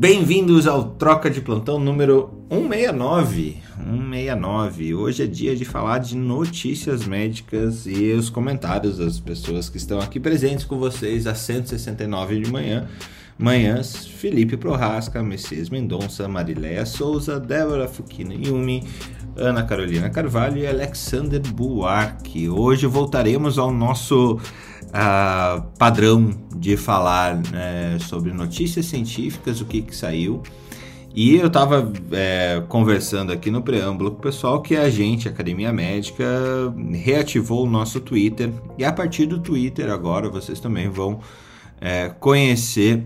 Bem-vindos ao Troca de Plantão número 169. 169. Hoje é dia de falar de notícias médicas e os comentários das pessoas que estão aqui presentes com vocês às 169 de manhã. Manhãs, Felipe Prohasca, Messias Mendonça, Marileia Souza, Débora Fukina Yumi, Ana Carolina Carvalho e Alexander Buarque. Hoje voltaremos ao nosso uh, padrão de falar né, sobre notícias científicas, o que, que saiu. E eu estava é, conversando aqui no preâmbulo com o pessoal que a gente, Academia Médica, reativou o nosso Twitter. E a partir do Twitter agora vocês também vão é, conhecer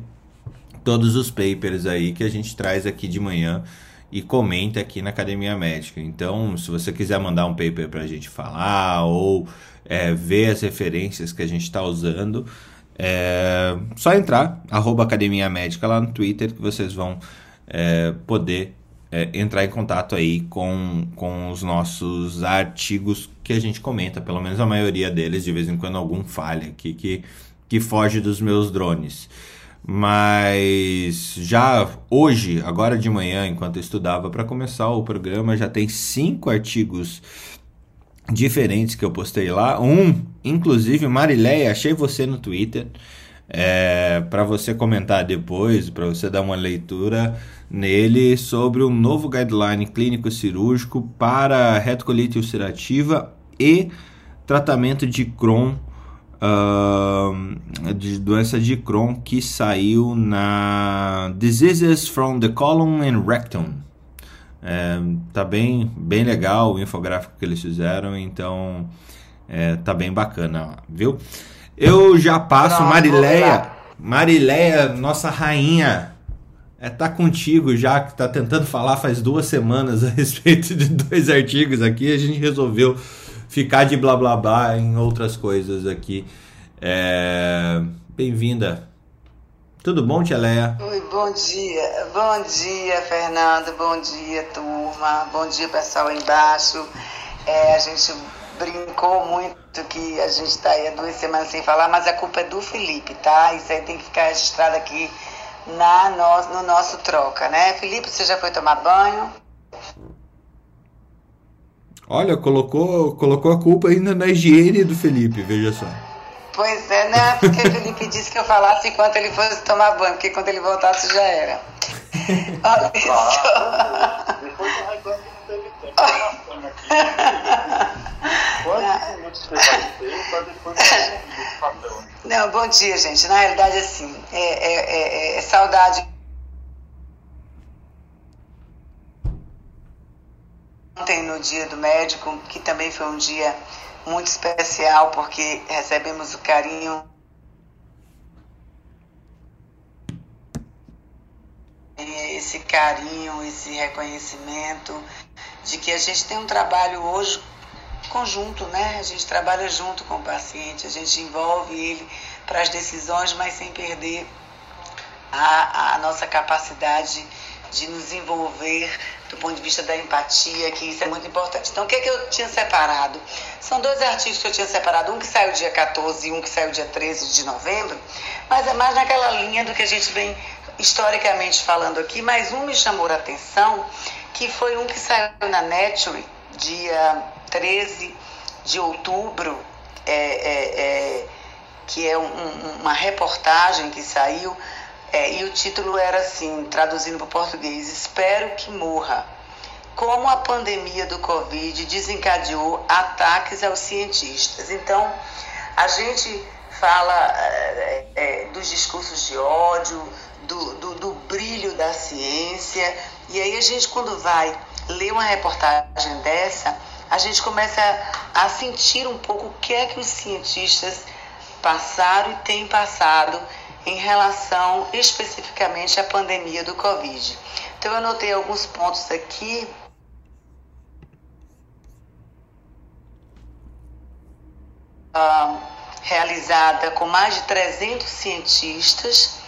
todos os papers aí que a gente traz aqui de manhã e comenta aqui na Academia Médica. Então, se você quiser mandar um paper para a gente falar ou é, ver as referências que a gente está usando, é só entrar, arroba Academia Médica lá no Twitter, que vocês vão é, poder é, entrar em contato aí com, com os nossos artigos que a gente comenta, pelo menos a maioria deles, de vez em quando algum falha aqui que, que foge dos meus drones. Mas já hoje, agora de manhã, enquanto eu estudava para começar o programa, já tem cinco artigos diferentes que eu postei lá. Um, inclusive, Marileia, achei você no Twitter. É, para você comentar depois, para você dar uma leitura nele sobre um novo guideline clínico cirúrgico para retocolite ulcerativa e tratamento de Crohn, uh, de doença de Crohn que saiu na Diseases from the Colon and Rectum. É, tá bem, bem legal o infográfico que eles fizeram, então é, tá bem bacana, viu? Eu já passo, Não, Marileia, Marileia, nossa rainha, é, tá contigo já, que tá tentando falar faz duas semanas a respeito de dois artigos aqui, a gente resolveu ficar de blá blá blá em outras coisas aqui. É, Bem-vinda. Tudo bom, Tia Leia? Oi, bom dia. Bom dia, Fernando. Bom dia, turma. Bom dia, pessoal embaixo. É, a gente brincou muito que a gente está aí há duas semanas sem falar, mas a culpa é do Felipe, tá? Isso aí tem que ficar registrado aqui na no, no nosso troca, né? Felipe, você já foi tomar banho? Olha, colocou, colocou a culpa ainda na higiene do Felipe, veja só. Pois é, né? Porque o Felipe disse que eu falasse enquanto ele fosse tomar banho, porque quando ele voltasse já era. Olha só. Depois eu reclamo que teve tempo. Quantos minutos você vai ter para depois o? Não, bom dia, gente. Na realidade, assim, é, é, é, é saudade. Ontem, no dia do médico, que também foi um dia muito especial porque recebemos o carinho esse carinho, esse reconhecimento de que a gente tem um trabalho hoje conjunto, né? A gente trabalha junto com o paciente, a gente envolve ele para as decisões, mas sem perder a, a nossa capacidade de nos envolver do ponto de vista da empatia, que isso é muito importante. Então, o que, é que eu tinha separado? São dois artigos que eu tinha separado, um que saiu dia 14 e um que saiu dia 13 de novembro, mas é mais naquela linha do que a gente vem historicamente falando aqui, mas um me chamou a atenção, que foi um que saiu na Nature, dia 13 de outubro, é, é, é, que é um, uma reportagem que saiu é, e o título era assim, traduzindo para o português: Espero que morra. Como a pandemia do Covid desencadeou ataques aos cientistas. Então, a gente fala é, é, dos discursos de ódio, do, do, do brilho da ciência, e aí a gente, quando vai ler uma reportagem dessa, a gente começa a sentir um pouco o que é que os cientistas passaram e têm passado em relação especificamente à pandemia do Covid. Então, eu anotei alguns pontos aqui. Uh, realizada com mais de 300 cientistas,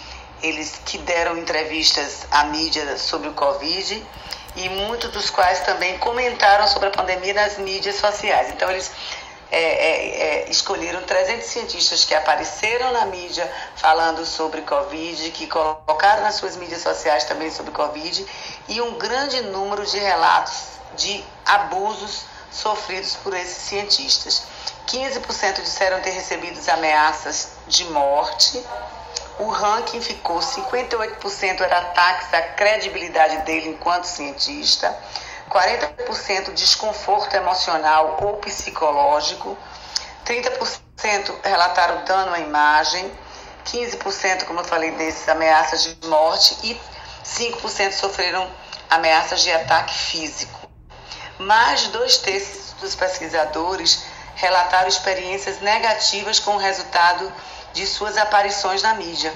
eles que deram entrevistas à mídia sobre o Covid e muitos dos quais também comentaram sobre a pandemia nas mídias sociais. Então, eles é, é, é, escolheram 300 cientistas que apareceram na mídia falando sobre Covid, que colocaram nas suas mídias sociais também sobre Covid, e um grande número de relatos de abusos sofridos por esses cientistas. 15% disseram ter recebido ameaças de morte. O ranking ficou 58% era ataques à credibilidade dele enquanto cientista. 40% desconforto emocional ou psicológico, 30% relataram dano à imagem, 15%, como eu falei, desses ameaças de morte e 5% sofreram ameaças de ataque físico. Mais de dois terços dos pesquisadores relataram experiências negativas com o resultado de suas aparições na mídia.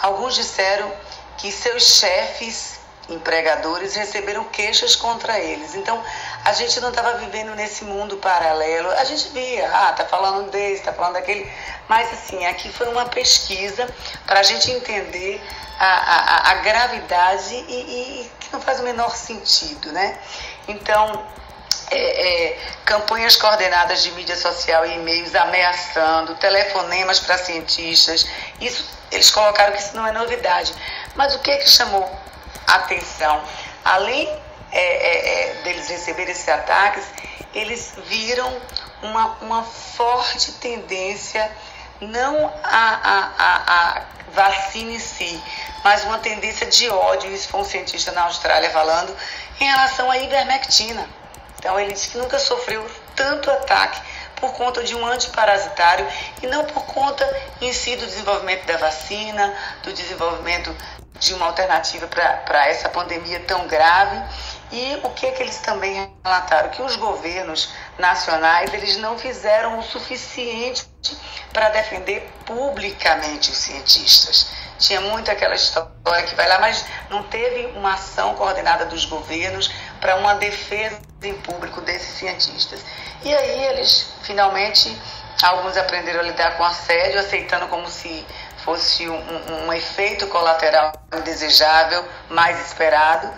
Alguns disseram que seus chefes empregadores receberam queixas contra eles. Então, a gente não estava vivendo nesse mundo paralelo. A gente via, ah, tá falando desse, tá falando daquele. Mas, assim, aqui foi uma pesquisa para a gente entender a, a, a gravidade e, e, que não faz o menor sentido, né? Então, é, é, campanhas coordenadas de mídia social e e-mails ameaçando, telefonemas para cientistas. Isso, eles colocaram que isso não é novidade. Mas o que é que chamou atenção. Além é, é, é, deles receberem esses ataques, eles viram uma, uma forte tendência, não a, a, a, vacina em si, mas uma tendência de ódio, isso foi um cientista na Austrália falando, em relação à ivermectina. Então ele disse que nunca sofreu tanto ataque por conta de um antiparasitário e não por conta em si do desenvolvimento da vacina, do desenvolvimento de uma alternativa para essa pandemia tão grave. E o que, é que eles também relataram? Que os governos nacionais eles não fizeram o suficiente para defender publicamente os cientistas. Tinha muito aquela história que vai lá, mas não teve uma ação coordenada dos governos para uma defesa em público desses cientistas. E aí eles, finalmente, alguns aprenderam a lidar com assédio, aceitando como se fosse um, um, um efeito colateral indesejável, mais esperado.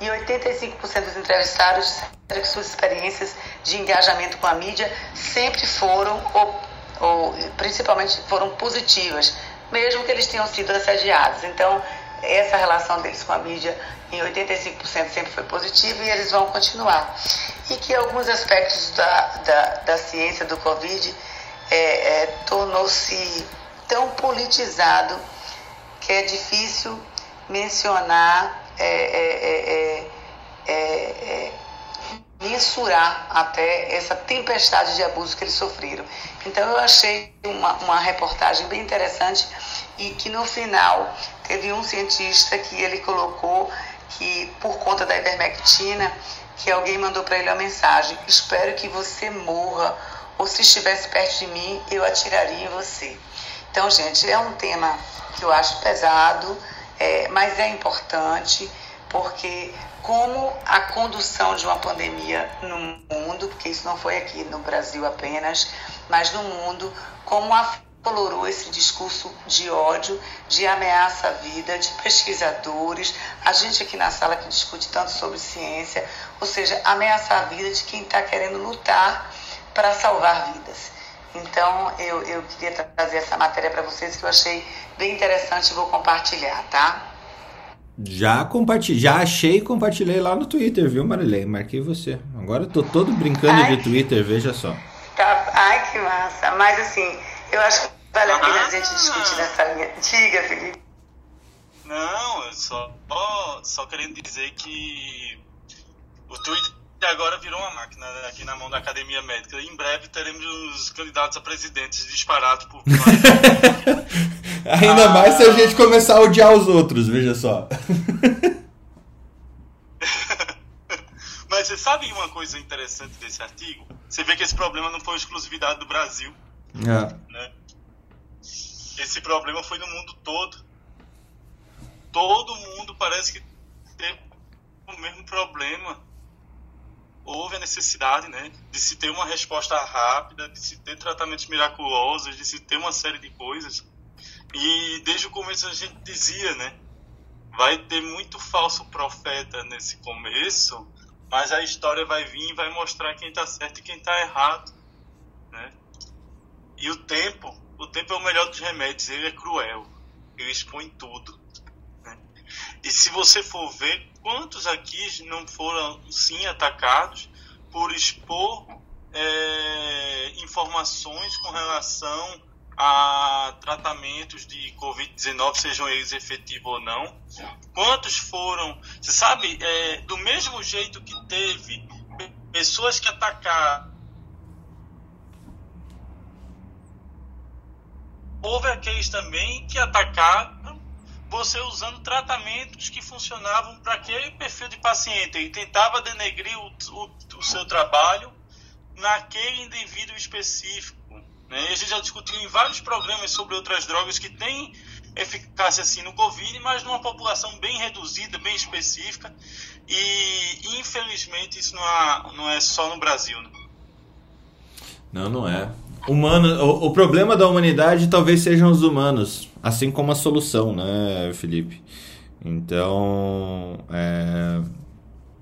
E 85% dos entrevistados disseram que suas experiências de engajamento com a mídia sempre foram, ou, ou principalmente foram positivas, mesmo que eles tenham sido assediados. Então, essa relação deles com a mídia em 85% sempre foi positiva e eles vão continuar. E que alguns aspectos da, da, da ciência do Covid é, é, tornou-se tão politizado que é difícil mencionar, é, é, é, mensurar até essa tempestade de abuso que eles sofreram. Então eu achei uma, uma reportagem bem interessante e que no final teve um cientista que ele colocou que por conta da ivermectina que alguém mandou para ele uma mensagem: espero que você morra ou se estivesse perto de mim eu atiraria em você. Então, gente, é um tema que eu acho pesado, é, mas é importante porque como a condução de uma pandemia no mundo, porque isso não foi aqui no Brasil apenas, mas no mundo, como aflorou esse discurso de ódio, de ameaça à vida, de pesquisadores, a gente aqui na sala que discute tanto sobre ciência, ou seja, ameaçar a vida de quem está querendo lutar para salvar vidas. Então, eu, eu queria trazer essa matéria para vocês que eu achei bem interessante e vou compartilhar, tá? Já compartilhei, já achei e compartilhei lá no Twitter, viu, Marilei? Marquei você. Agora eu tô todo brincando ai, de Twitter, veja só. Tá, ai, que massa. Mas assim, eu acho que vale a pena a gente discutir nessa linha. Diga, Felipe. Não, eu só, só querendo dizer que o Twitter agora virou uma máquina né, aqui na mão da academia médica. Em breve teremos os candidatos a presidentes disparados por. Ainda ah. mais se a gente começar a odiar os outros, veja só. Mas você sabe uma coisa interessante desse artigo? Você vê que esse problema não foi exclusividade do Brasil. É. Né? Esse problema foi no mundo todo. Todo mundo parece que teve o mesmo problema houve a necessidade né, de se ter uma resposta rápida, de se ter tratamentos miraculosos, de se ter uma série de coisas. E desde o começo a gente dizia, né? Vai ter muito falso profeta nesse começo, mas a história vai vir e vai mostrar quem está certo e quem está errado. Né? E o tempo, o tempo é o melhor dos remédios, ele é cruel, ele expõe tudo. E se você for ver, quantos aqui não foram sim atacados por expor é, informações com relação a tratamentos de Covid-19, sejam eles efetivos ou não. Quantos foram? Você sabe, é, do mesmo jeito que teve pessoas que atacaram. Houve aqueles também que atacaram você usando tratamentos que funcionavam para aquele perfil de paciente. Ele tentava denegrir o, o, o seu trabalho naquele indivíduo específico. Né? E a gente já discutiu em vários programas sobre outras drogas que têm eficácia assim no Covid, mas numa população bem reduzida, bem específica. E infelizmente isso não é, não é só no Brasil. Né? Não, não é. Humano, o, o, problema da humanidade talvez sejam os humanos, assim como a solução, né, Felipe? Então, é,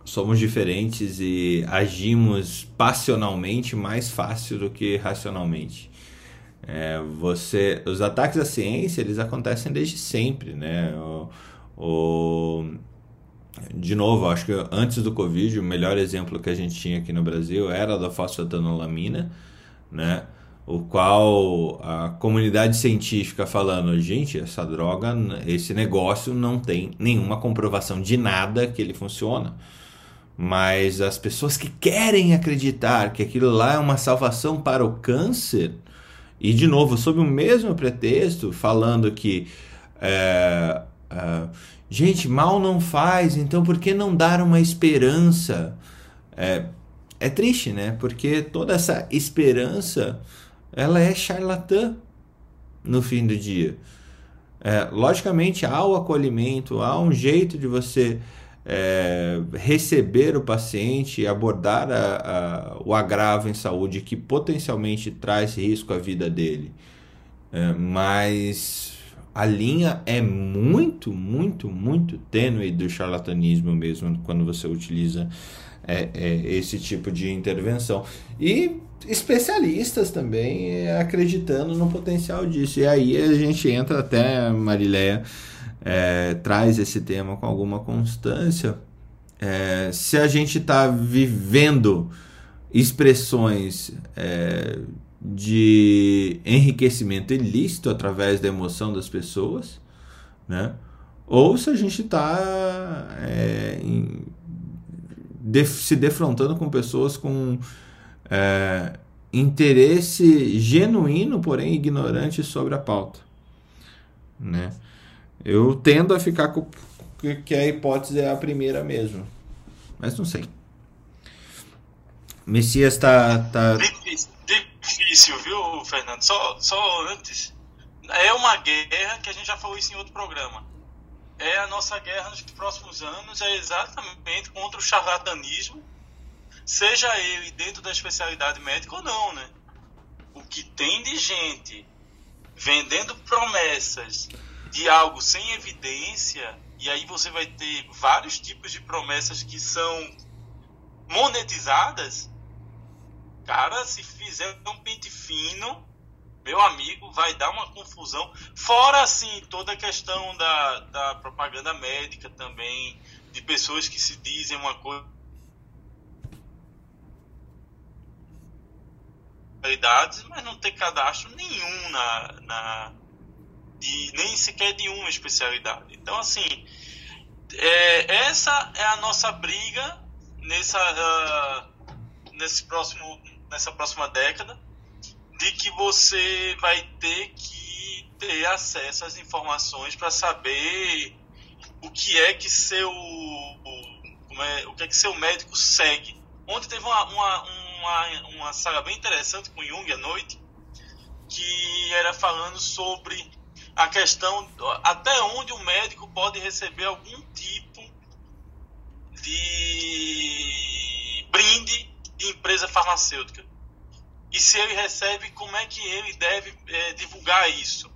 somos diferentes e agimos passionalmente mais fácil do que racionalmente. É, você, os ataques à ciência eles acontecem desde sempre, né? O, o, de novo, acho que antes do Covid, o melhor exemplo que a gente tinha aqui no Brasil era da fosfatanolamina, né? O qual a comunidade científica falando, gente, essa droga, esse negócio não tem nenhuma comprovação de nada que ele funciona. Mas as pessoas que querem acreditar que aquilo lá é uma salvação para o câncer, e de novo, sob o mesmo pretexto, falando que é, é, gente, mal não faz, então por que não dar uma esperança? É, é triste, né? Porque toda essa esperança ela é charlatã no fim do dia. É, logicamente há o acolhimento, há um jeito de você é, receber o paciente abordar a, a, o agravo em saúde que potencialmente traz risco à vida dele. É, mas a linha é muito, muito, muito tênue do charlatanismo mesmo quando você utiliza é, é esse tipo de intervenção. E especialistas também é, acreditando no potencial disso. E aí a gente entra até, Marileia, é, traz esse tema com alguma constância, é, se a gente está vivendo expressões é, de enriquecimento ilícito através da emoção das pessoas, né? ou se a gente está de, se defrontando com pessoas com é, interesse genuíno, porém ignorante sobre a pauta. Né? Eu tendo a ficar com que a hipótese é a primeira mesmo. Mas não sei. Messias tá. tá... Difícil, difícil, viu, Fernando? Só, só antes. É uma guerra que a gente já falou isso em outro programa. É a nossa guerra nos próximos anos, é exatamente contra o charlatanismo, seja ele dentro da especialidade médica ou não, né? O que tem de gente vendendo promessas de algo sem evidência, e aí você vai ter vários tipos de promessas que são monetizadas, cara, se fizer um pente fino, meu amigo, vai dar uma confusão. Fora, assim, toda a questão da, da propaganda médica também, de pessoas que se dizem uma coisa. Mas não ter cadastro nenhum na, na, de nem sequer de uma especialidade. Então, assim, é, essa é a nossa briga nessa, uh, nesse próximo, nessa próxima década, de que você vai ter que ter acesso às informações para saber o que é que seu o, é, o que é que seu médico segue. Ontem teve uma, uma, uma, uma saga bem interessante com Jung à noite, que era falando sobre a questão até onde o médico pode receber algum tipo de brinde de empresa farmacêutica. E se ele recebe, como é que ele deve é, divulgar isso?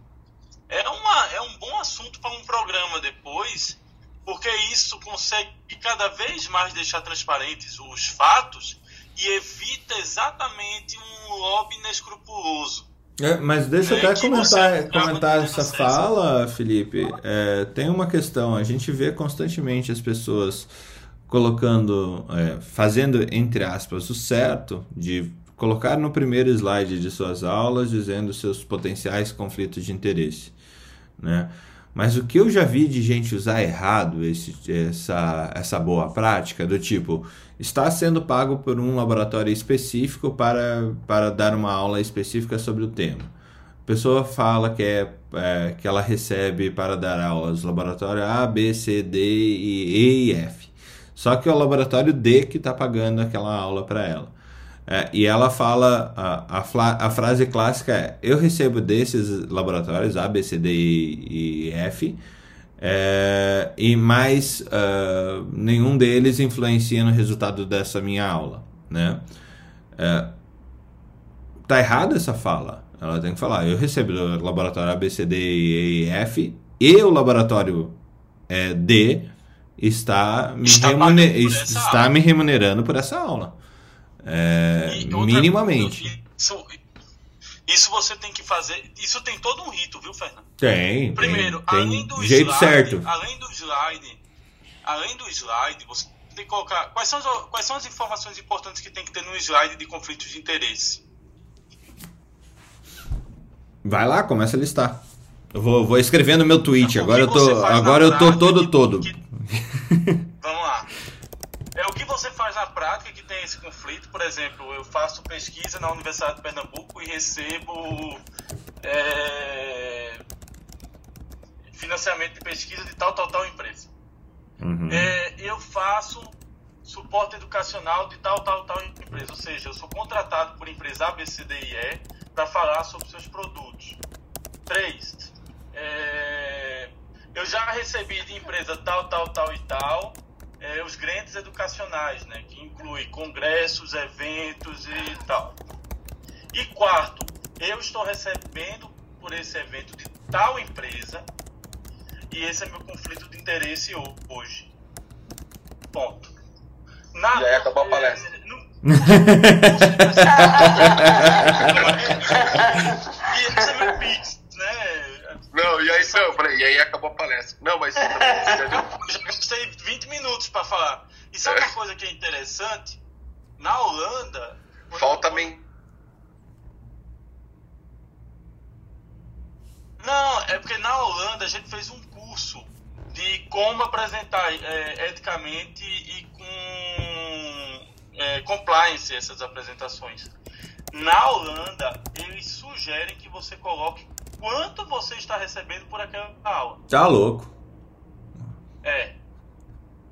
É, uma, é um bom assunto para um programa depois, porque isso consegue cada vez mais deixar transparentes os fatos e evita exatamente um lobby inescrupuloso. É, mas deixa eu é, até comentar, comentar essa fala, Felipe. É, tem uma questão, a gente vê constantemente as pessoas colocando, é, fazendo entre aspas o certo de colocar no primeiro slide de suas aulas dizendo seus potenciais conflitos de interesse, né? Mas o que eu já vi de gente usar errado esse, essa, essa boa prática, do tipo, está sendo pago por um laboratório específico para, para dar uma aula específica sobre o tema. A pessoa fala que, é, é que ela recebe para dar aulas laboratório A, B, C, D, e, e F. Só que é o laboratório D que está pagando aquela aula para ela. É, e ela fala, a, a, a, frase clássica é: Eu recebo desses laboratórios A, B, C, D e, e F, é, e mais uh, nenhum deles influencia no resultado dessa minha aula. Né? É, tá errada essa fala. Ela tem que falar: Eu recebo do laboratório A, B, C, D e F, e o laboratório é, D está, me, está, está me remunerando por essa aula. É, minimamente. Isso, isso você tem que fazer. Isso tem todo um rito, viu, Fernando? Tem. Primeiro, tem, além do jeito slide, certo. Além do slide, além do slide, você tem que colocar. Quais são, as, quais são as informações importantes que tem que ter no slide de conflitos de interesse? Vai lá, começa a listar. Eu vou, vou escrever no meu tweet. Agora eu tô, agora eu tô todo todo. Que... Vamos lá. É o que você faz na prática que tem esse conflito. Por exemplo, eu faço pesquisa na Universidade de Pernambuco e recebo é, financiamento de pesquisa de tal, tal, tal empresa. Uhum. É, eu faço suporte educacional de tal, tal, tal empresa. Ou seja, eu sou contratado por empresa A, B, C, D e E para falar sobre seus produtos. Três, é, eu já recebi de empresa tal, tal, tal e tal é, os grandes educacionais, né, que inclui congressos, eventos e tal. E quarto, eu estou recebendo por esse evento de tal empresa e esse é meu conflito de interesse hoje. Ponto. Na, e aí acabou a palestra. É, no, e esse é meu né? Não, e aí, não, peraí, e aí acabou a palestra. Não, mas. eu já gastei 20 minutos para falar. E sabe é. uma coisa que é interessante? Na Holanda. Falta também. Não, é porque na Holanda a gente fez um curso de como apresentar é, eticamente e com é, compliance essas apresentações. Na Holanda, eles sugerem que você coloque quanto você está recebendo por aquela aula. Tá louco. É.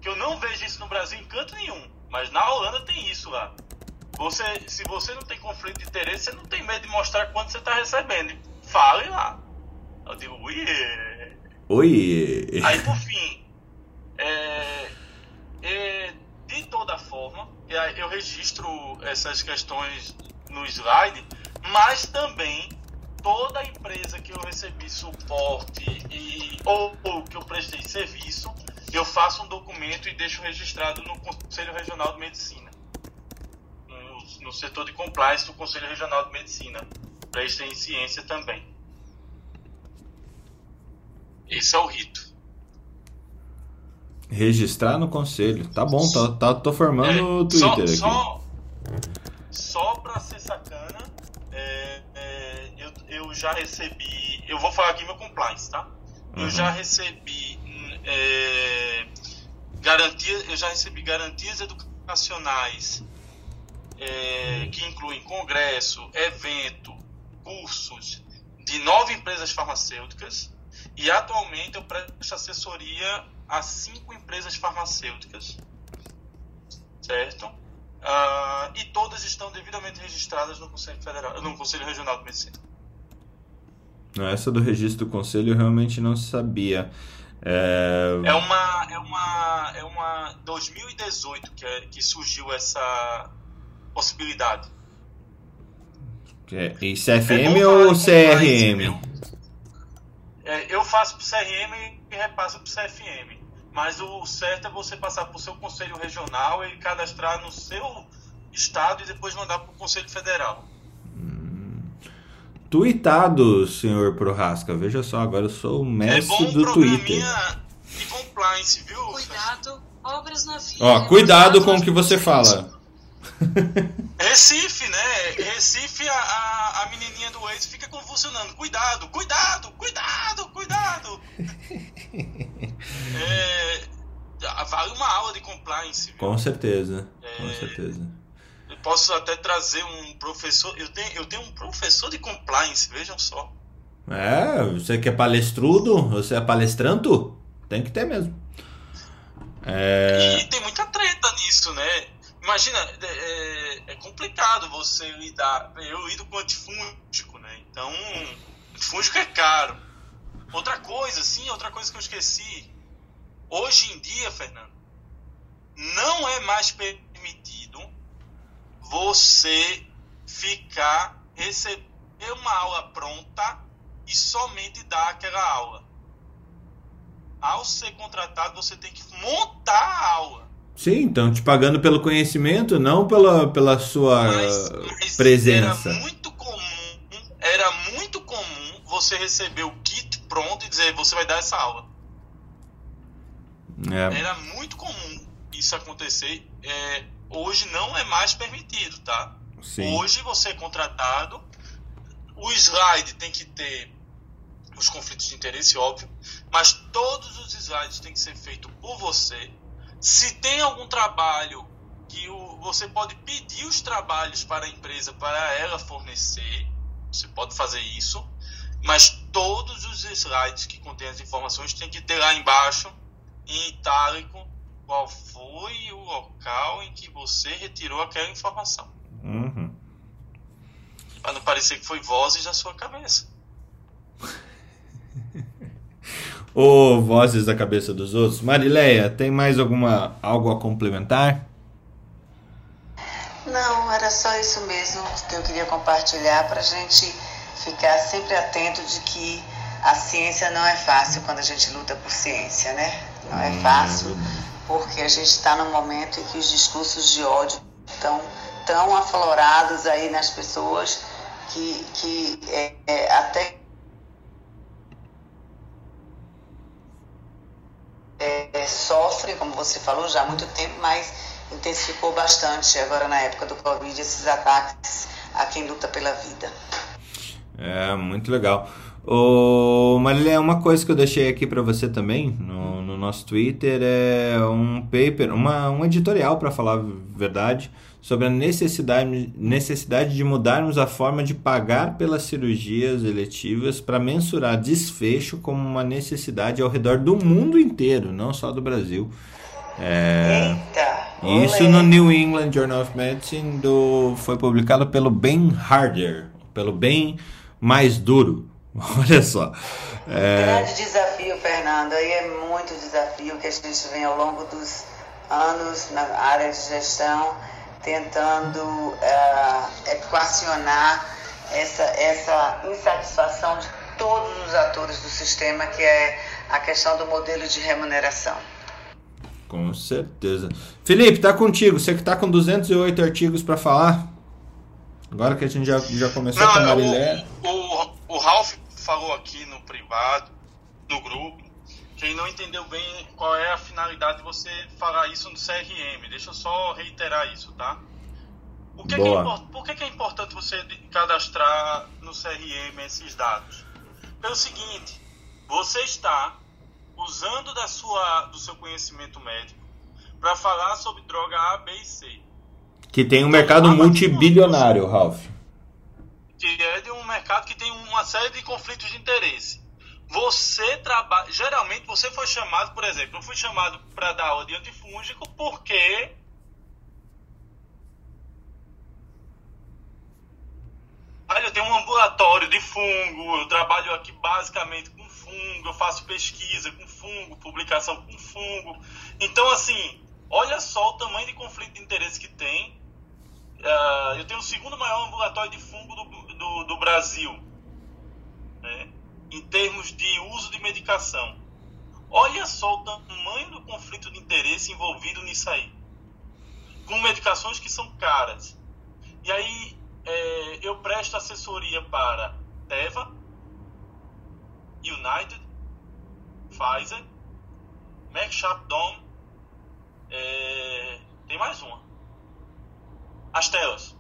Que eu não vejo isso no Brasil em canto nenhum. Mas na Holanda tem isso lá. Você, se você não tem conflito de interesse, você não tem medo de mostrar quanto você está recebendo. Fale lá. Eu digo, ui. Oi. Aí por fim, é, é, de toda forma, eu registro essas questões no slide, mas também toda empresa que eu recebi suporte e, ou, ou, que eu prestei serviço, eu faço um documento e deixo registrado no Conselho Regional de Medicina. No, no setor de compliance do Conselho Regional de Medicina. Prestei em ciência também. Esse é o rito. Registrar no conselho. Tá bom, tá, tá, tô formando é, o Twitter só, aqui. Só, só ser sacana, eu já recebi. Eu vou falar aqui meu compliance, tá? Uhum. Eu já recebi é, garantia, eu já recebi garantias educacionais é, que incluem congresso, evento, cursos de nove empresas farmacêuticas e atualmente eu presto assessoria a cinco empresas farmacêuticas, certo? Uh, e todas estão devidamente registradas no Conselho Federal, no Conselho Regional de Medicina. Essa do registro do conselho eu realmente não sabia. É, é uma é uma é uma 2018 que, é, que surgiu essa possibilidade. É, e CFM é ou CRM? É, eu faço para CRM e repasso para CFM. Mas o certo é você passar para o seu conselho regional e cadastrar no seu Estado e depois mandar para o Conselho Federal. Tweetado, senhor Prohasca. Veja só, agora eu sou o mestre é do Twitter. de compliance, viu? Cuidado, obras na via. Ó, cuidado com o que você fala. Recife, né? Recife, a, a, a menininha do ex fica convulsionando. Cuidado, cuidado, cuidado, cuidado. é, vale uma aula de compliance. Viu? Com certeza, é, com certeza. Posso até trazer um professor. Eu tenho, eu tenho um professor de compliance, vejam só. É, você que é palestrudo, você é palestranto? Tem que ter mesmo. É... E tem muita treta nisso, né? Imagina, é, é, é, complicado você lidar. Eu lido com antifúngico, né? Então, antifúngico é caro. Outra coisa, sim, outra coisa que eu esqueci. Hoje em dia, Fernando, não é mais permitido você ficar, receber uma aula pronta e somente dar aquela aula. Ao ser contratado, você tem que montar a aula. Sim, então te pagando pelo conhecimento, não pela, pela sua mas, mas presença. Era muito comum, era muito comum você receber o kit pronto e dizer você vai dar essa aula. É. Era muito comum isso acontecer. É, hoje não é mais permitido, tá? Sim. Hoje você é contratado, o slide tem que ter os conflitos de interesse, óbvio, mas todos os slides têm que ser feitos por você se tem algum trabalho que o, você pode pedir os trabalhos para a empresa para ela fornecer, você pode fazer isso, mas todos os slides que contêm as informações tem que ter lá embaixo, em itálico, qual foi o local em que você retirou aquela informação. Uhum. Para não parecer que foi vozes da sua cabeça. ou vozes da cabeça dos outros. Marileia, tem mais alguma algo a complementar? Não, era só isso mesmo que eu queria compartilhar para a gente ficar sempre atento de que a ciência não é fácil quando a gente luta por ciência, né? Não é hum, fácil porque a gente está num momento em que os discursos de ódio estão tão aflorados aí nas pessoas que, que é, é, até é, é, sofre, como você falou, já há muito tempo, mas intensificou bastante agora na época do Covid esses ataques a quem luta pela vida. É, muito legal. Ô, Marília, uma coisa que eu deixei aqui para você também no, no, nosso Twitter é um paper, uma, um editorial, para falar a verdade, sobre a necessidade, necessidade de mudarmos a forma de pagar pelas cirurgias eletivas para mensurar desfecho como uma necessidade ao redor do mundo inteiro, não só do Brasil. É, Eita, isso no New England Journal of Medicine do, foi publicado pelo Ben Harder, pelo bem mais duro. Olha só. É... Grande desafio, Fernando. Aí é muito desafio que a gente vem ao longo dos anos na área de gestão tentando uh, equacionar essa, essa insatisfação de todos os atores do sistema, que é a questão do modelo de remuneração. Com certeza. Felipe, tá contigo. Você que tá com 208 artigos para falar. Agora que a gente já, já começou Não, com a Marilé. O, o, o Ralph falou aqui no privado, no grupo, quem não entendeu bem qual é a finalidade de você falar isso no CRM. Deixa eu só reiterar isso, tá? O que é que é, por que, que é importante você cadastrar no CRM esses dados? Pelo seguinte, você está usando da sua, do seu conhecimento médico para falar sobre droga A, B e C. Que tem um mercado então, multibilionário, Ralph. É de um mercado que tem uma série de conflitos de interesse. Você trabalha. Geralmente você foi chamado, por exemplo, eu fui chamado para dar aula de antifúngico porque. Olha, eu tenho um ambulatório de fungo, eu trabalho aqui basicamente com fungo, eu faço pesquisa com fungo, publicação com fungo. Então, assim, olha só o tamanho de conflito de interesse que tem. Uh, eu tenho o segundo maior ambulatório de fungo do, do, do Brasil. Né? em termos de uso de medicação. Olha só o tamanho do conflito de interesse envolvido nisso aí. com medicações que são caras. E aí é, eu presto assessoria para Teva, United, Pfizer, Merck Sharp é, tem mais uma. As telas.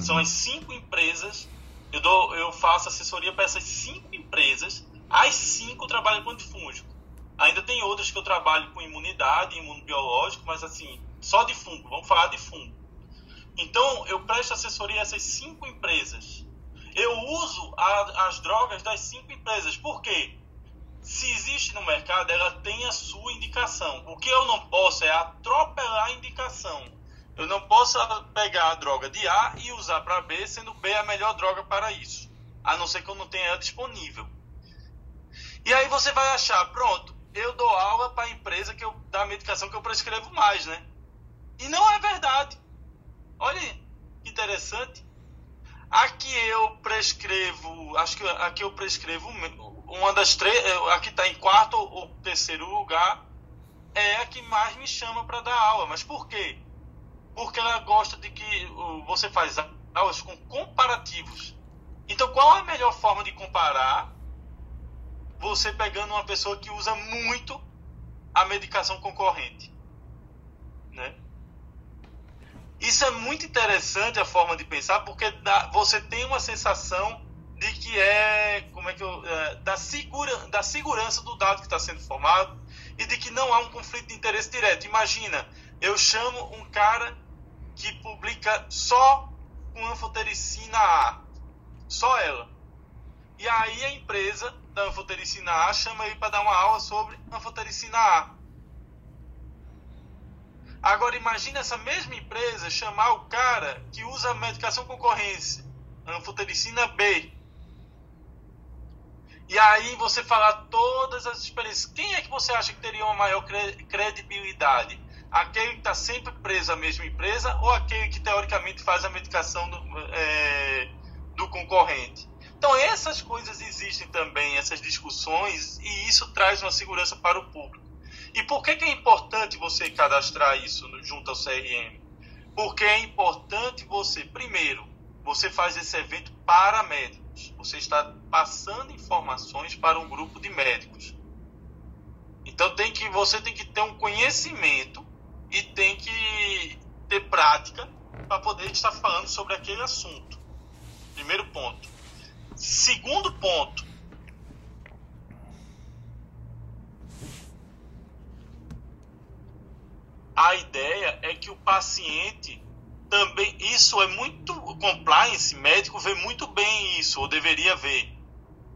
São as cinco empresas. Eu, dou, eu faço assessoria para essas cinco empresas. As cinco trabalham com antifúngico. Ainda tem outras que eu trabalho com imunidade, imunobiológico, mas assim, só de fungo. Vamos falar de fungo. Então, eu presto assessoria a essas cinco empresas. Eu uso a, as drogas das cinco empresas. Por quê? Se existe no mercado, ela tem a sua indicação. O que eu não posso é atropelar a indicação. Eu não posso pegar a droga de A e usar para B, sendo B a melhor droga para isso. A não ser que eu não tenha ela disponível. E aí você vai achar, pronto, eu dou aula para a empresa que eu, da medicação que eu prescrevo mais, né? E não é verdade. Olha que interessante. Aqui eu prescrevo, acho que aqui eu prescrevo uma das três, a que está em quarto ou terceiro lugar, é a que mais me chama para dar aula. Mas por quê? Porque ela gosta de que você faz aulas com comparativos. Então, qual é a melhor forma de comparar você pegando uma pessoa que usa muito a medicação concorrente, né? Isso é muito interessante a forma de pensar, porque dá, você tem uma sensação de que é, como é que eu, é, da, segura, da segurança do dado que está sendo formado e de que não há um conflito de interesse direto. Imagina, eu chamo um cara que publica só com anfotericina A, só ela. E aí a empresa da anfotericina A chama ele para dar uma aula sobre anfotericina A. Agora imagine essa mesma empresa chamar o cara que usa a medicação concorrência, anfotericina B. E aí você falar todas as experiências. Quem é que você acha que teria uma maior credibilidade? Aquele que está sempre preso à mesma empresa ou aquele que teoricamente faz a medicação do, é, do concorrente? Então, essas coisas existem também, essas discussões, e isso traz uma segurança para o público. E por que, que é importante você cadastrar isso junto ao CRM? Porque é importante você, primeiro, você faz esse evento para médicos. Você está passando informações para um grupo de médicos. Então tem que, você tem que ter um conhecimento e tem que ter prática para poder estar falando sobre aquele assunto. Primeiro ponto. Segundo ponto. A ideia é que o paciente também. Isso é muito. Compliance médico vê muito bem isso, ou deveria ver.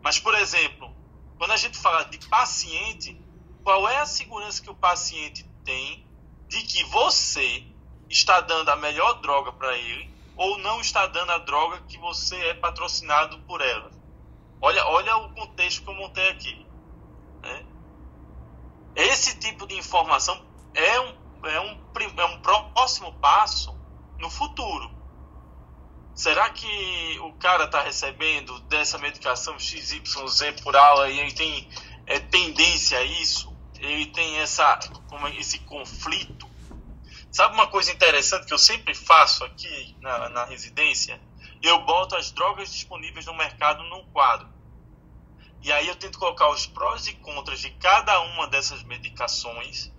Mas, por exemplo, quando a gente fala de paciente, qual é a segurança que o paciente tem de que você está dando a melhor droga para ele ou não está dando a droga que você é patrocinado por ela. Olha, olha o contexto que eu montei aqui. Né? Esse tipo de informação é um, é, um, é um próximo passo no futuro. Será que o cara está recebendo dessa medicação XYZ por aula e ele tem é, tendência a isso? Ele tem essa, como, é, esse conflito Sabe uma coisa interessante que eu sempre faço aqui na, na residência? Eu boto as drogas disponíveis no mercado num quadro. E aí eu tento colocar os prós e contras de cada uma dessas medicações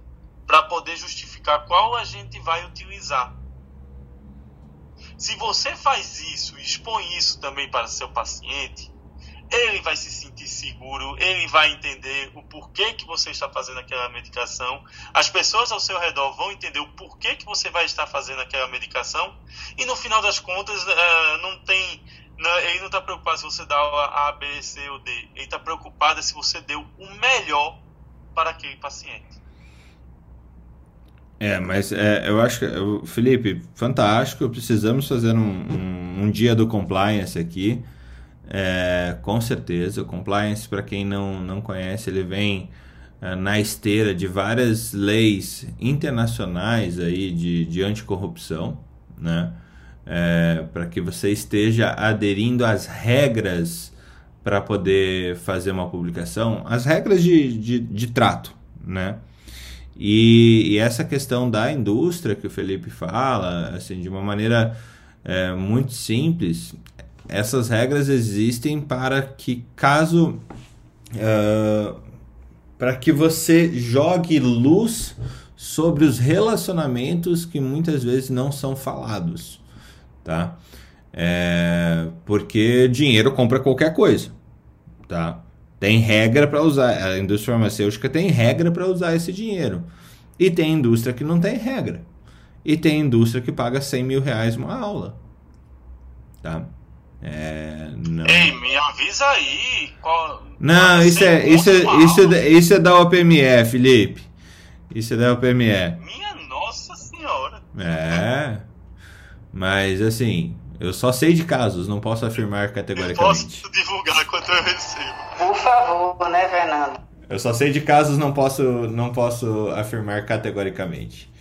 para poder justificar qual a gente vai utilizar. Se você faz isso e expõe isso também para seu paciente, ele vai se sentir seguro, ele vai entender o porquê que você está fazendo aquela medicação, as pessoas ao seu redor vão entender o porquê que você vai estar fazendo aquela medicação, e no final das contas, uh, não tem. Não, ele não está preocupado se você dá A, B, C ou D. Ele está preocupado se você deu o melhor para aquele paciente. É, mas é, eu acho que, Felipe, fantástico. Precisamos fazer um, um, um dia do compliance aqui. É, com certeza, o compliance, para quem não, não conhece, ele vem é, na esteira de várias leis internacionais aí de, de anticorrupção, né? É, para que você esteja aderindo às regras para poder fazer uma publicação, as regras de, de, de trato, né? E, e, essa questão da indústria que o Felipe fala, assim, de uma maneira é, muito simples, essas regras existem para que caso uh, para que você jogue luz sobre os relacionamentos que muitas vezes não são falados, tá? É, porque dinheiro compra qualquer coisa, tá? Tem regra para usar. A indústria farmacêutica tem regra para usar esse dinheiro. E tem indústria que não tem regra. E tem indústria que paga 100 mil reais uma aula. Tá? É, não... Ei, me avisa aí. Qual... Não, isso é, isso, é, isso, é, isso é da OPME, Felipe. Isso é da OPME. Minha nossa senhora. É. Mas assim, eu só sei de casos, não posso afirmar categoricamente. Eu posso divulgar quanto eu recebo. Por favor, né, Fernando? Eu só sei de casos, não posso, não posso afirmar categoricamente.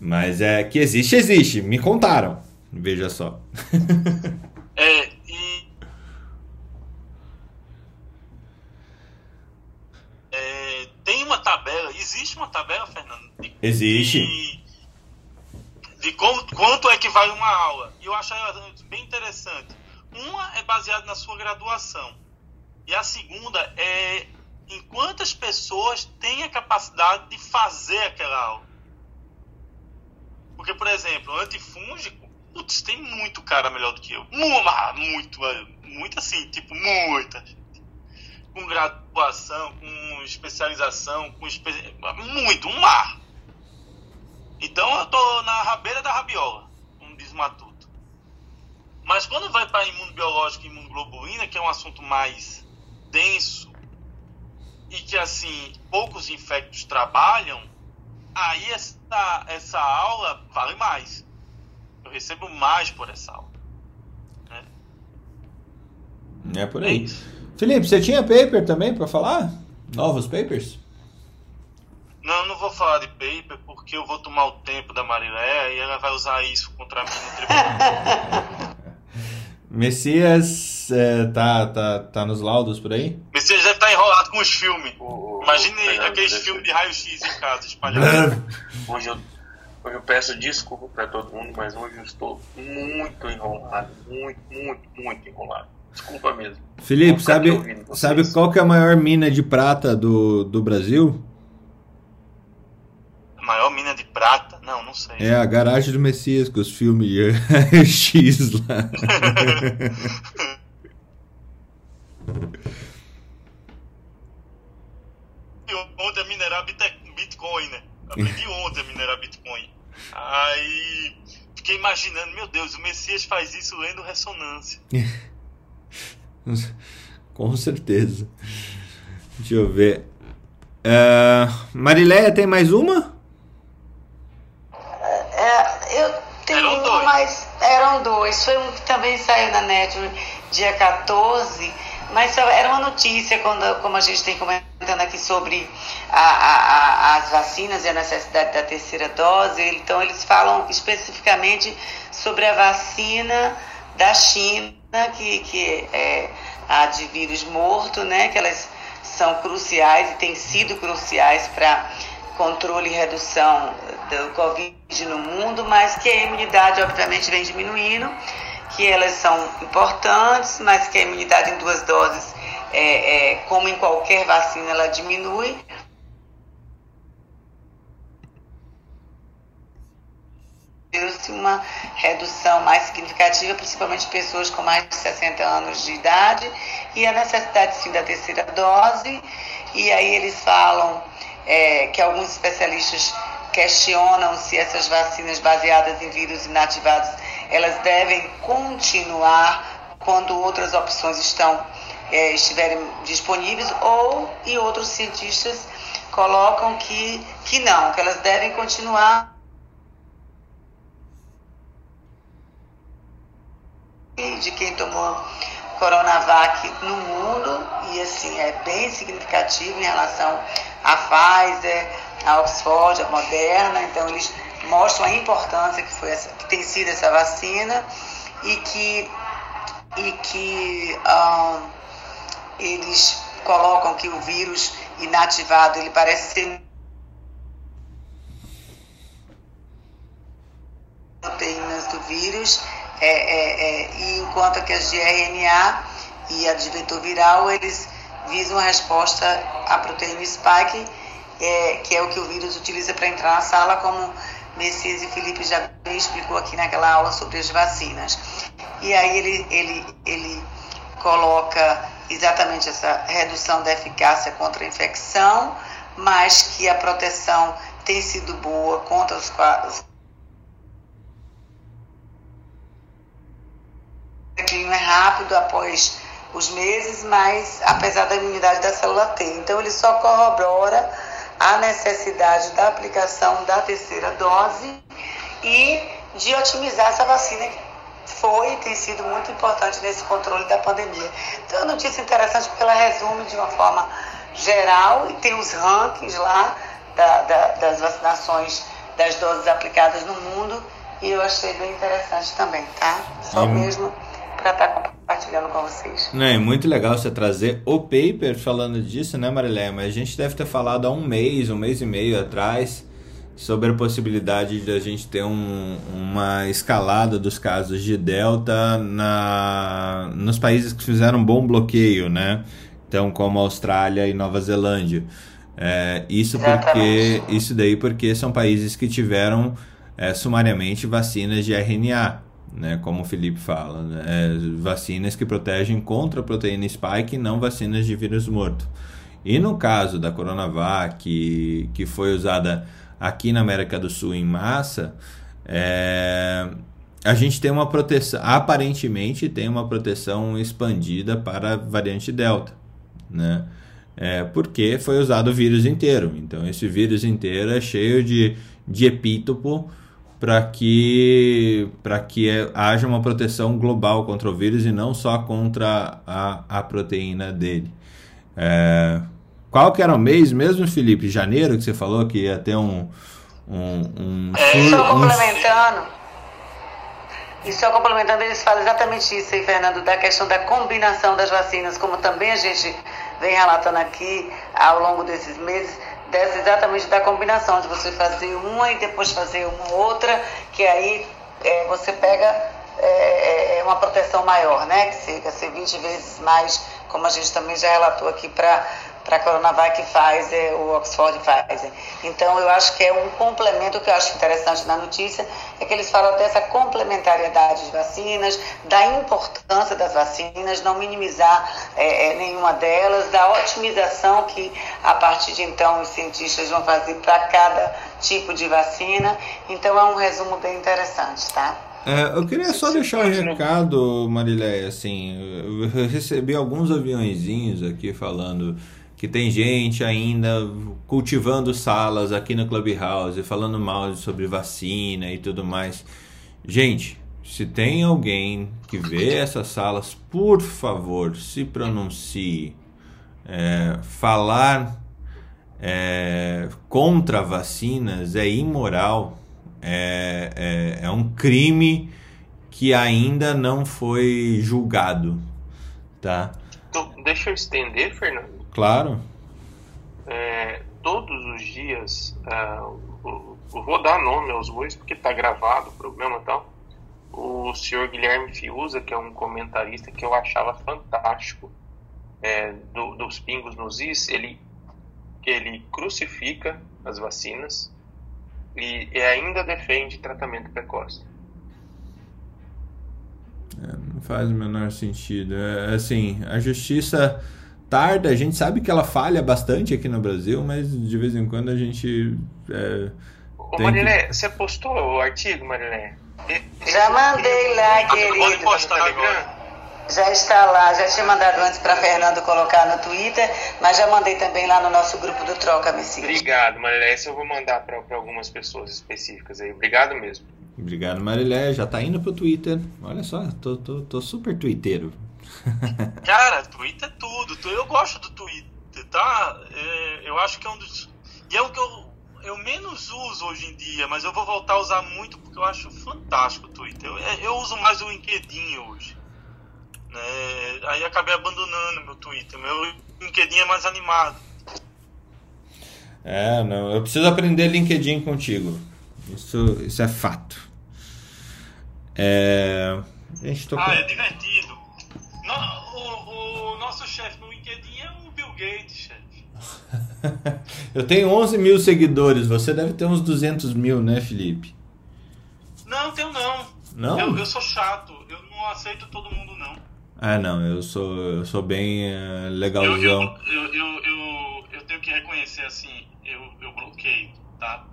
Mas é que existe, existe. Me contaram. Veja só. é, e. É, tem uma tabela, existe uma tabela, Fernando? De, existe. De, de como, quanto é que vale uma aula. E eu acho bem interessante. Uma é baseada na sua graduação. E a segunda é em quantas pessoas têm a capacidade de fazer aquela aula. Porque, por exemplo, antifúngico, putz, tem muito cara melhor do que eu. Muito, muito assim, tipo, muita. Com graduação, com especialização, com espe... muito, um mar. Então eu tô na rabeira da rabiola, como diz Matuto. Mas quando vai para imunobiológico e imunoglobulina, que é um assunto mais denso e que assim poucos infectos trabalham, aí essa, essa aula vale mais. Eu recebo mais por essa aula. Né? É por aí. Felipe, você tinha paper também para falar? Novos papers? Não, não vou falar de paper porque eu vou tomar o tempo da Marilé e ela vai usar isso contra mim no tribunal. Messias é, tá, tá, tá nos laudos por aí? Messias deve estar tá enrolado com os filmes. Imagine aqueles filmes de raio-x em casa espalhados. hoje, eu, hoje eu peço desculpa para todo mundo, mas hoje eu estou muito enrolado. Muito, muito, muito enrolado. Desculpa mesmo. Felipe, sabe, sabe qual que é a maior mina de prata do, do Brasil? Maior mina de prata? Não, não sei. É a garagem do Messias com os filmes X lá. ontem a minerar Bitcoin, né? Aprendi ontem a minerar Bitcoin. Aí fiquei imaginando, meu Deus, o Messias faz isso lendo ressonância. Com certeza. Deixa eu ver. Uh, Marileia tem mais uma? É, eu tenho eram dois. mas eram dois. Foi um que também saiu na net dia 14, mas era uma notícia, quando, como a gente tem comentando aqui sobre a, a, a, as vacinas e a necessidade da terceira dose. Então, eles falam especificamente sobre a vacina da China, que, que é a de vírus morto, né? Que elas são cruciais e têm sido cruciais para controle e redução do Covid no mundo, mas que a imunidade obviamente vem diminuindo, que elas são importantes, mas que a imunidade em duas doses, é, é como em qualquer vacina, ela diminui. uma redução mais significativa, principalmente pessoas com mais de 60 anos de idade, e a necessidade sim da terceira dose. E aí eles falam é, que alguns especialistas questionam se essas vacinas baseadas em vírus inativados elas devem continuar quando outras opções estão é, estiverem disponíveis ou e outros cientistas colocam que, que não, que elas devem continuar de quem tomou Coronavac no mundo e assim é bem significativo em relação a Pfizer, a Oxford, a Moderna. Então, eles mostram a importância que, foi essa, que tem sido essa vacina e que, e que um, eles colocam que o vírus inativado ele parece ser proteínas do vírus é, é, é, e enquanto que as de RNA e a de vetor viral eles visam a resposta à proteína spike, é, que é o que o vírus utiliza para entrar na sala, como Messias e Felipe já explicou aqui naquela aula sobre as vacinas. E aí ele, ele, ele coloca exatamente essa redução da eficácia contra a infecção, mas que a proteção tem sido boa contra os quadros. Declínio é rápido após os meses, mas apesar da imunidade da célula ter. Então ele só corrobora a necessidade da aplicação da terceira dose e de otimizar essa vacina foi e tem sido muito importante nesse controle da pandemia. Então, é uma notícia interessante porque ela resume de uma forma geral e tem os rankings lá da, da, das vacinações das doses aplicadas no mundo e eu achei bem interessante também, tá? Só hum. mesmo para estar tá compartilhando com vocês. É muito legal você trazer o paper falando disso, né, Marilé? Mas a gente deve ter falado há um mês, um mês e meio atrás sobre a possibilidade de a gente ter um, uma escalada dos casos de Delta na, nos países que fizeram um bom bloqueio, né? Então, como Austrália e Nova Zelândia. É, isso porque isso daí porque são países que tiveram é, sumariamente vacinas de RNA, né? Como o Felipe fala, né? é, vacinas que protegem contra a proteína spike, não vacinas de vírus morto. E no caso da Coronavac, que, que foi usada aqui na América do Sul em massa, é, a gente tem uma proteção, aparentemente tem uma proteção expandida para a variante Delta, né? É, porque foi usado o vírus inteiro. Então, esse vírus inteiro é cheio de, de epítopo para que, que haja uma proteção global contra o vírus e não só contra a, a proteína dele. É, qual que era o mês mesmo, Felipe? Janeiro, que você falou que ia ter um. um, um é, só complementando. E só complementando, eles falam exatamente isso aí, Fernando, da questão da combinação das vacinas, como também a gente vem relatando aqui ao longo desses meses, dessa exatamente da combinação, de você fazer uma e depois fazer uma outra, que aí é, você pega é, é, é uma proteção maior, né? Que chega a ser 20 vezes mais, como a gente também já relatou aqui para para a Coronavac Pfizer, o Oxford Pfizer. Então, eu acho que é um complemento que eu acho interessante na notícia, é que eles falam dessa complementariedade de vacinas, da importância das vacinas, não minimizar é, é, nenhuma delas, da otimização que, a partir de então, os cientistas vão fazer para cada tipo de vacina. Então, é um resumo bem interessante, tá? É, eu queria só deixar um recado, Marileia, assim, eu recebi alguns aviãozinhos aqui falando que tem gente ainda cultivando salas aqui no Clubhouse, falando mal sobre vacina e tudo mais. Gente, se tem alguém que vê essas salas, por favor, se pronuncie. É, falar é, contra vacinas é imoral, é, é, é um crime que ainda não foi julgado, tá? Então, deixa eu estender, Fernando. Claro. É, todos os dias, uh, vou dar nome aos bois porque está gravado o programa e tal. O senhor Guilherme Fiuza, que é um comentarista que eu achava fantástico é, do, dos pingos nos is, ele, ele crucifica as vacinas e, e ainda defende tratamento precoce. É, não faz o menor sentido. É, assim, a justiça tarda, a gente sabe que ela falha bastante aqui no Brasil, mas de vez em quando a gente. É, Ô, Marilé, que... você postou o artigo, Marilé? Já mandei lá, querido. Pode postar agora. Já está lá, já tinha mandado antes para Fernando colocar no Twitter, mas já mandei também lá no nosso grupo do Troca Messias. Obrigado, Marilé. Esse eu vou mandar para algumas pessoas específicas aí. Obrigado mesmo. Obrigado, Marilé. Já tá indo pro Twitter. Olha só, tô, tô, tô super twitteiro. Cara, Twitter é tudo. Eu gosto do Twitter, tá? É, eu acho que é um dos. E é o que eu, eu menos uso hoje em dia, mas eu vou voltar a usar muito porque eu acho fantástico o Twitter. Eu, eu uso mais o LinkedIn hoje. Né? Aí acabei abandonando meu Twitter. Meu LinkedIn é mais animado. É, não. Eu preciso aprender LinkedIn contigo. Isso, isso é fato. É... A gente tocou... Ah, é divertido. No, o, o nosso chefe no LinkedIn é o Bill Gates, chefe. Eu tenho 11 mil seguidores, você deve ter uns 200 mil, né, Felipe? Não, tenho não. Não? Eu, eu sou chato, eu não aceito todo mundo, não. Ah, não, eu sou, eu sou bem uh, Eu, legalzão. eu, eu, eu, eu, eu tenho que reconhecer, assim, eu, eu bloqueio, tá?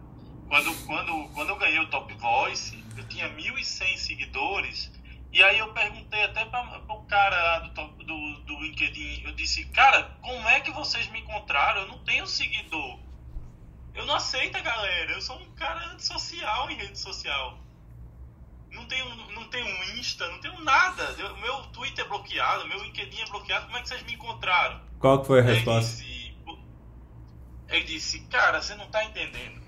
Quando, quando, quando eu ganhei o Top Voice, eu tinha 1.100 seguidores, e aí eu perguntei até para o cara lá do, do, do LinkedIn, eu disse, cara, como é que vocês me encontraram? Eu não tenho seguidor. Eu não aceito a galera, eu sou um cara antissocial em rede social. Não tenho, não tenho um Insta, não tenho nada. Eu- meu Twitter é bloqueado, meu LinkedIn é bloqueado. Como é que vocês me encontraram? Qual que foi a Ele resposta? disse, ele disse, cara, você não tá entendendo.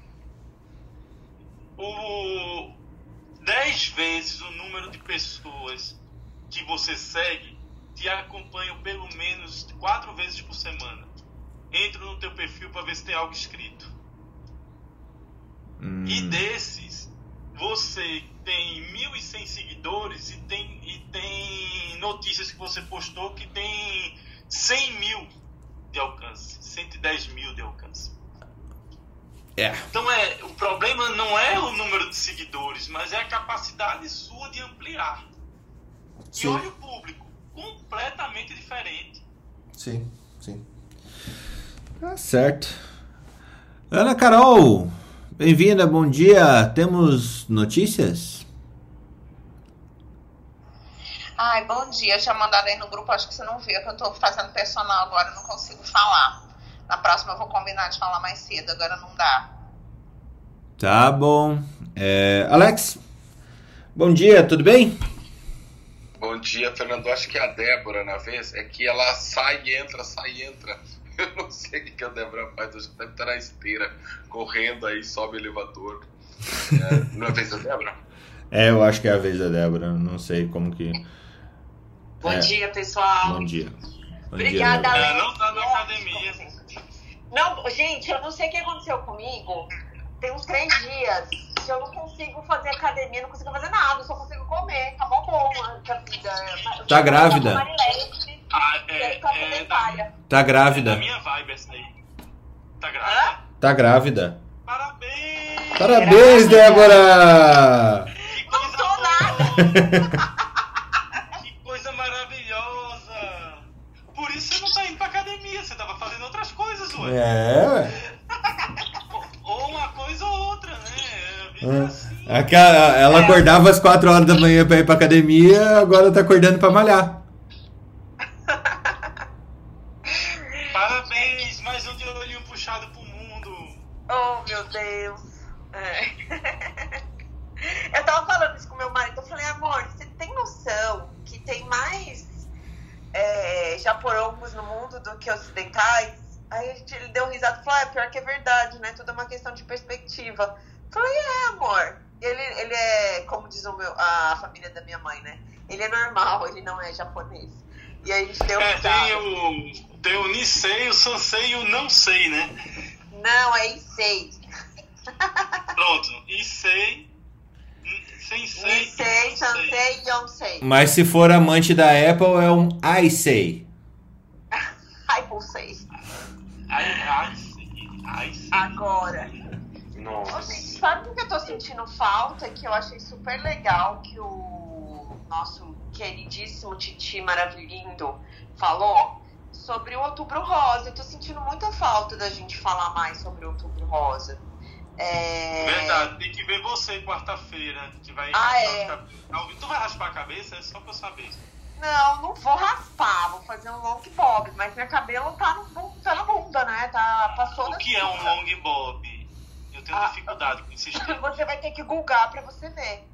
O 10 vezes o número de pessoas que você segue te acompanham pelo menos quatro vezes por semana. Entro no teu perfil para ver se tem algo escrito. Hum, E desses, você tem 1.100 seguidores e tem, e tem notícias que você postou que tem 100 mil de alcance, 110 mil de alcance. É. Então é, o problema não é o número de seguidores, mas é a capacidade sua de ampliar. Sim. E olha o público, completamente diferente. Sim, sim. Tá certo. Ana Carol, bem-vinda, bom dia. Temos notícias? Ai, bom dia. Eu tinha mandado aí no grupo, acho que você não viu, que eu tô fazendo personal agora, eu não consigo falar. Na próxima eu vou combinar de falar mais cedo, agora não dá. Tá bom. É, Alex, bom dia, tudo bem? Bom dia, Fernando. Acho que é a Débora, na vez, é que ela sai e entra, sai e entra. Eu não sei o que que a Débora faz, acho que deve estar na esteira, correndo aí, sobe o elevador. É, não é a vez da Débora? É, eu acho que é a vez da Débora, não sei como que... Bom É. dia, pessoal. Bom dia. Bom Obrigada, dia, Débora. É, Alex. não tá na academia. Não, gente, eu não sei o que aconteceu comigo. Tem uns três dias que eu não consigo fazer academia, não consigo fazer nada, eu só consigo comer. Acabou bom a vida. Eu Tá grávida? Marilete, Ah, é, é, da. Tá é da grávida. minha vibe essa aí. Tá grávida? Tá grávida. Parabéns! Parabéns, Débora! Não sou boa! Que coisa maravilhosa! Por isso você não tá indo pra academia, você tava fazendo outras ué. É, ué. Ou uma coisa ou outra, né? É É. assim. Aquela- Ela acordava às 4 horas da manhã pra ir pra academia, agora tá acordando pra malhar. Parabéns, mais um de olhinho puxado pro mundo. Oh, meu Deus. É. Eu tava falando isso com meu marido. Eu falei, amor, você tem noção que tem mais é, japorongos no mundo do que ocidentais? Aí a gente- ele deu risada e falou, é, pior que é verdade, né? Tudo é uma questão de perspectiva. Eu falei, é, amor. Ele, ele é, como diz o meu, a família da minha mãe, né? Ele é normal, ele não é japonês. E aí a gente deu É, risada. tem o, tem o Nisei, o Sansei e o Não Sei, né? Não, é Issei. Pronto, Issei, Sensei, Issei, Sansei e Yonsei. Mas se for amante da Apple, é um I say. Ai, ai, ai, Agora. Nossa. sabe o que eu tô sentindo falta? Que eu achei super legal que o nosso queridíssimo Titi Maravilhindo falou sobre o Outubro Rosa. Eu tô sentindo muita falta da gente falar mais sobre o Outubro Rosa. É... Verdade, tem que ver você quarta-feira, que vai Ah, raspar é. a cabeça. Tu vai raspar a cabeça? É só pra eu saber. Não, não vou raspar, vou fazer um long bob, mas meu cabelo tá, no, tá na bunda, né? Tá, passou O que é um long bob? Eu tenho Ah. dificuldade com esses termos. Você vai ter que googar pra você ver.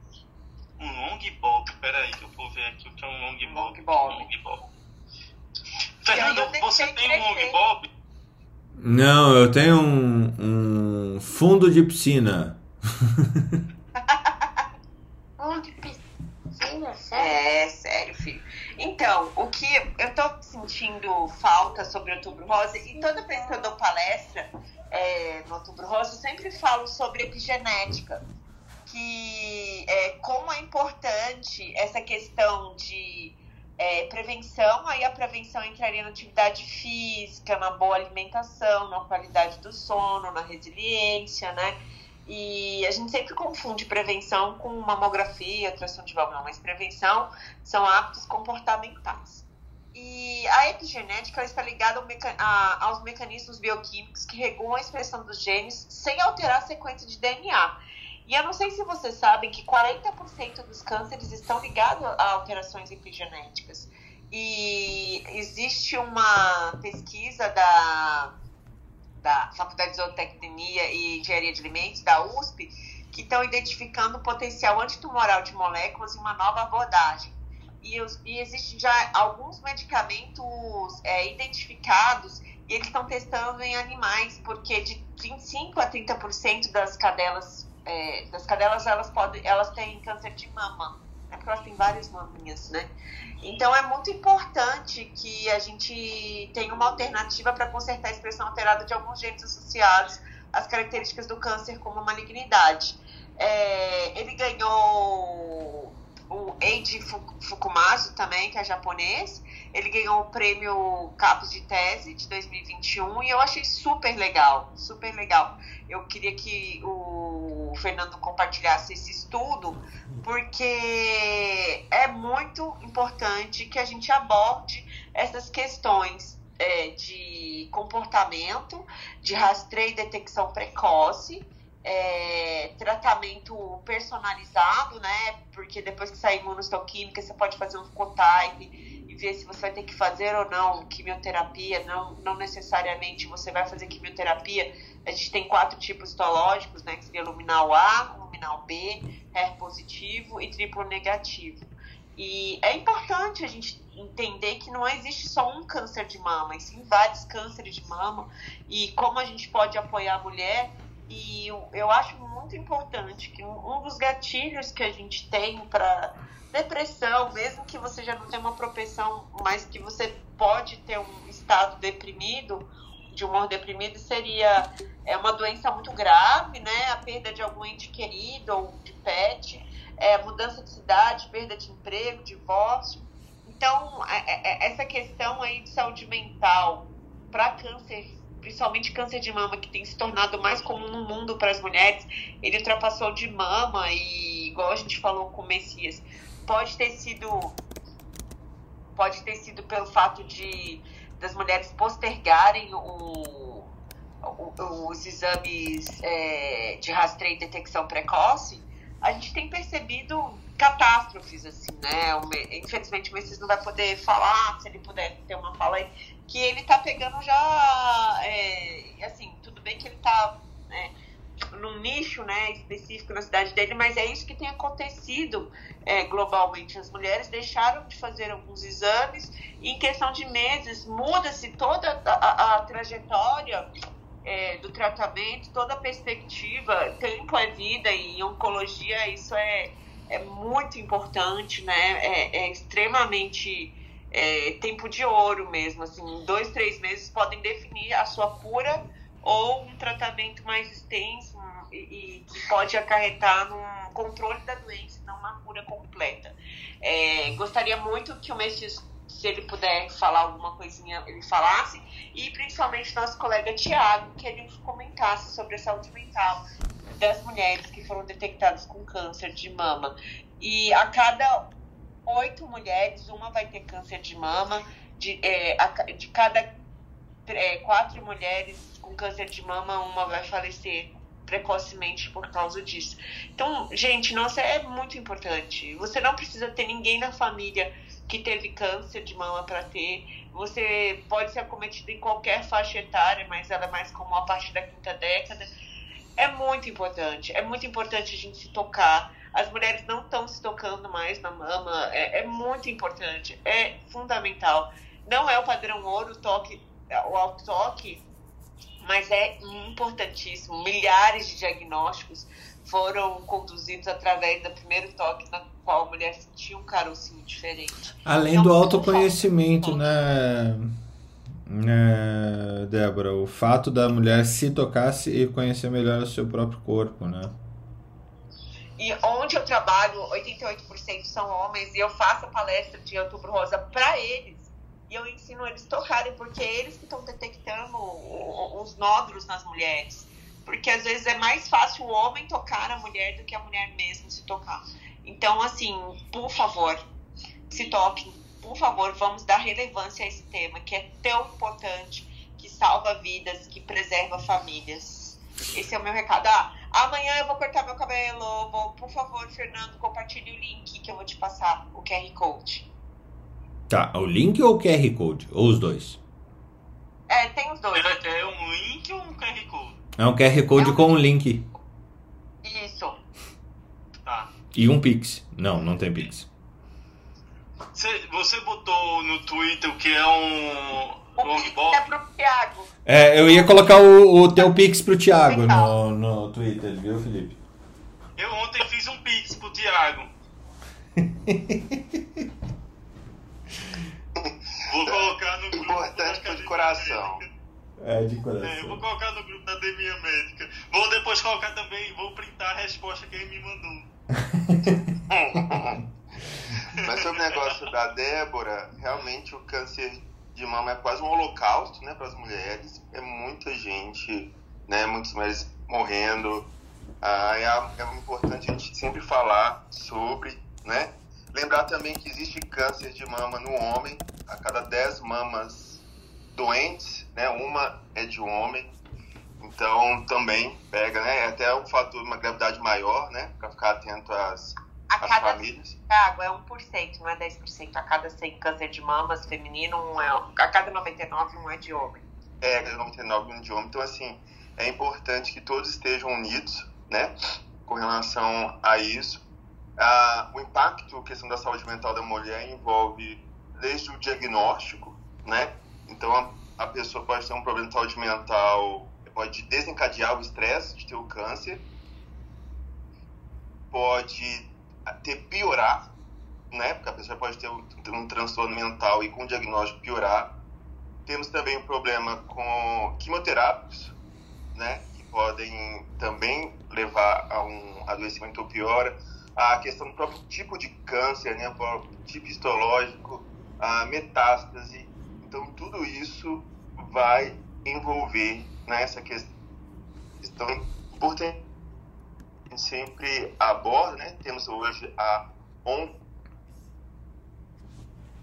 Um long bob, peraí que eu vou ver aqui o que é um long bob. Long bob. Long bob. Tentei você tem um long crescer. bob? Não, eu tenho um, um fundo de piscina. Onde piscina, É, sério, filho. Então, o que eu tô sentindo falta sobre Outubro Rosa, e toda vez que eu dou palestra é, no Outubro Rosa, eu sempre falo sobre epigenética. que é, como é importante essa questão de é, prevenção, aí a prevenção entraria na atividade física, na boa alimentação, na qualidade do sono, na resiliência, né? E a gente sempre confunde prevenção com mamografia, ultrassom de válvula, mas prevenção são hábitos comportamentais. E a epigenética está ligada ao meca a, aos mecanismos bioquímicos que regulam a expressão dos genes sem alterar a sequência de DNA. E eu não sei se vocês sabem que 40% dos cânceres estão ligados a alterações epigenéticas. E existe uma pesquisa da, da Faculdade de Zootecnia e Engenharia de Alimentos, da USP, que estão identificando o potencial antitumoral de moléculas em uma nova abordagem. E, e existem já alguns medicamentos é, identificados e eles estão testando em animais, porque de 25% a 30% das cadelas é, das cadelas elas podem elas têm câncer de mama né? porque elas têm várias maminhas né então é muito importante que a gente tenha uma alternativa para consertar a expressão alterada de alguns genes associados às características do câncer como malignidade é, ele ganhou o Eiji Fukumasu também que é japonês ele ganhou o prêmio Capos de Tese de 2021 e eu achei super legal, super legal. Eu queria que o Fernando compartilhasse esse estudo, porque é muito importante que a gente aborde essas questões é, de comportamento, de rastreio e detecção precoce, é, tratamento personalizado, né? Porque depois que sair imunostoquímica, você pode fazer um cotype ver se você vai ter que fazer ou não quimioterapia. Não, não necessariamente você vai fazer quimioterapia. A gente tem quatro tipos histológicos, né? Que seria luminal A, luminal B, HER positivo e triplo negativo. E é importante a gente entender que não existe só um câncer de mama, e sim vários cânceres de mama, e como a gente pode apoiar a mulher. E eu, eu acho muito importante que um, um dos gatilhos que a gente tem para depressão, mesmo que você já não tenha uma propensão, mas que você pode ter um estado deprimido, de humor deprimido, seria é uma doença muito grave, né? A perda de algum ente querido ou de pet, é, mudança de cidade, perda de emprego, divórcio. Então, é, é, essa questão aí de saúde mental para câncer, principalmente câncer de mama, que tem se tornado mais comum no mundo para as mulheres, ele ultrapassou de mama e, igual a gente falou com o Messias, pode ter sido pode ter sido pelo fato de das mulheres postergarem o, o, os exames é, de rastreio e detecção precoce, a gente tem percebido catástrofes, assim, né? Infelizmente o Messias não vai poder falar, se ele puder ter uma fala aí, que ele tá pegando já, é, assim, tudo bem que ele tá né, num nicho né, específico na cidade dele, mas é isso que tem acontecido é, globalmente. As mulheres deixaram de fazer alguns exames e em questão de meses muda-se toda a, a, a trajetória é, do tratamento, toda a perspectiva. Tempo é vida e em oncologia isso é, é muito importante, né? É, é extremamente é, tempo de ouro mesmo. Assim, dois, três meses podem definir a sua cura ou um tratamento mais extenso e, e que pode acarretar num controle da doença, não uma cura completa. É, gostaria muito que o Messias, se ele puder falar alguma coisinha, ele falasse, e principalmente nosso colega Tiago, que ele comentasse sobre a saúde mental das mulheres que foram detectadas com câncer de mama. E a cada oito mulheres, uma vai ter câncer de mama, de, é, de cada é, quatro mulheres com câncer de mama, uma vai falecer precocemente por causa disso. Então, gente, nossa, é muito importante. Você não precisa ter ninguém na família que teve câncer de mama para ter. Você pode ser acometido em qualquer faixa etária, mas ela é mais comum a partir da quinta década. É muito importante. É muito importante a gente se tocar. As mulheres não estão se tocando mais na mama. É, é muito importante. É fundamental. Não é o padrão ouro o toque, o auto-toque mas é importantíssimo. Milhares de diagnósticos foram conduzidos através do primeiro toque na qual a mulher sentia um carocinho diferente. Além então, do autoconhecimento, né, né, Débora? O fato da mulher se tocar e conhecer melhor o seu próprio corpo, né? e onde eu trabalho, 88% são homens, e eu faço a palestra de Outubro Rosa para eles. E eu ensino eles tocarem, porque é eles que estão detectando os nódulos nas mulheres. Porque às vezes é mais fácil o homem tocar a mulher do que a mulher mesmo se tocar. Então, assim, por favor, se toquem. Por favor, vamos dar relevância a esse tema que é tão importante, que salva vidas, que preserva famílias. Esse é o meu recado. Ah, amanhã eu vou cortar meu cabelo. Vou, por favor, Fernando, compartilhe o link que eu vou te passar, o QR Code. Tá, o link ou o QR Code? Ou os dois? É, tem os dois. É, é um link ou um QR Code? É um QR Code é um... com um link. Isso. Tá. E um Pix. Não, não tem Pix. Você, você botou no Twitter o que é um. O Pix é pro Thiago. É, eu ia colocar o, o teu Pix pro Thiago no, no Twitter, viu, Felipe? Eu ontem fiz um Pix pro Thiago. Vou colocar no grupo. Importante pro de coração. É, de coração. É, eu vou colocar no grupo da Deminha Médica. Vou depois colocar também, vou printar a resposta que ele me mandou. Mas sobre o negócio da Débora, realmente o câncer de mama é quase um holocausto né, para as mulheres. É muita gente, né, muitas mulheres morrendo. Ah, é, é importante a gente sempre falar sobre, né? Lembrar também que existe câncer de mama no homem. A cada 10 mamas doentes, né, uma é de homem. Então também pega, né? É até um fator de uma gravidade maior, né? Para ficar atento às, a às cada, famílias. É 1%, não é 10%. A cada 100 câncer de mamas feminino, um é, a cada 99, um é de homem. É, a cada 99 um de homem. Então, assim, é importante que todos estejam unidos, né? Com relação a isso. Ah, o impacto, a questão da saúde mental da mulher envolve desde o diagnóstico, né? Então a, a pessoa pode ter um problema de saúde mental, pode desencadear o estresse de ter o câncer, pode ter piorar, né? Porque a pessoa pode ter um, um transtorno mental e com o diagnóstico piorar. Temos também um problema com quimioterápicos, né? Que podem também levar a um adoecimento ou piora a questão do próprio tipo de câncer, né, o tipo histológico, a metástase. Então, tudo isso vai envolver nessa né, questão importante. Gente sempre aborda, né? Temos hoje a ON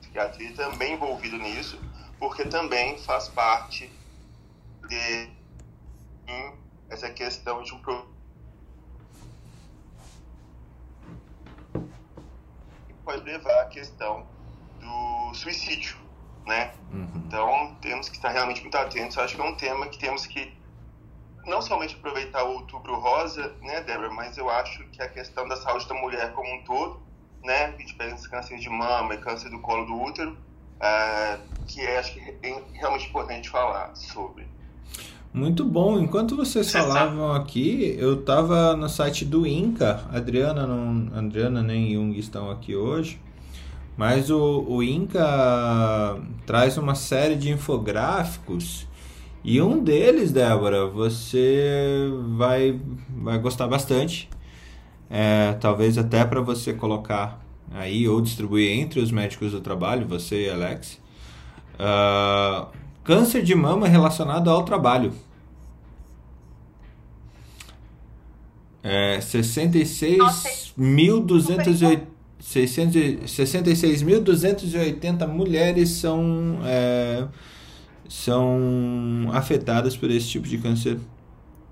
psiquiatria também envolvida nisso, porque também faz parte de essa questão de um problema pode levar à questão do suicídio, né? Uhum. Então, temos que estar realmente muito atentos. Acho que é um tema que temos que não somente aproveitar o outubro rosa, né, Débora, mas eu acho que a questão da saúde da mulher como um todo, né, a gente pensa câncer de mama e câncer do colo do útero, é, que é, acho que é realmente importante falar sobre. Muito bom. Enquanto vocês falavam aqui, eu estava no site do Inca. Adriana, não, Adriana nem Jung estão aqui hoje. Mas o, o Inca traz uma série de infográficos. E um deles, Débora, você vai, vai gostar bastante. É, talvez até para você colocar aí ou distribuir entre os médicos do trabalho, você e Alex. Uh, Câncer de mama relacionado ao trabalho. É, 66.280 mulheres são, é, são afetadas por esse tipo de câncer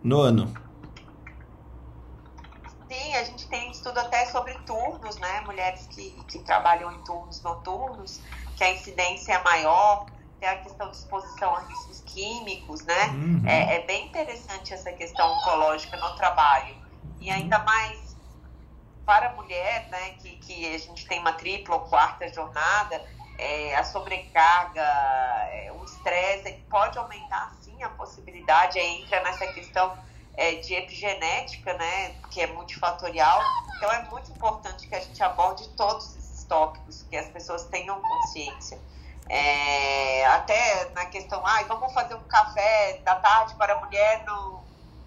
no ano. Sim, a gente tem estudo até sobre turnos, né? Mulheres que, que trabalham em turnos noturnos, que a incidência é maior tem a questão de exposição a riscos químicos, né? Uhum. É, é, bem interessante essa questão oncológica no trabalho. E ainda mais para a mulher, né, que, que a gente tem uma tripla ou quarta jornada, é, a sobrecarga, é, o estresse pode aumentar sim a possibilidade, aí entra nessa questão é, de epigenética, né, que é multifatorial. Então é muito importante que a gente aborde todos esses tópicos, que as pessoas tenham consciência. É, até na questão, ah, vamos fazer um café da tarde para a mulher no,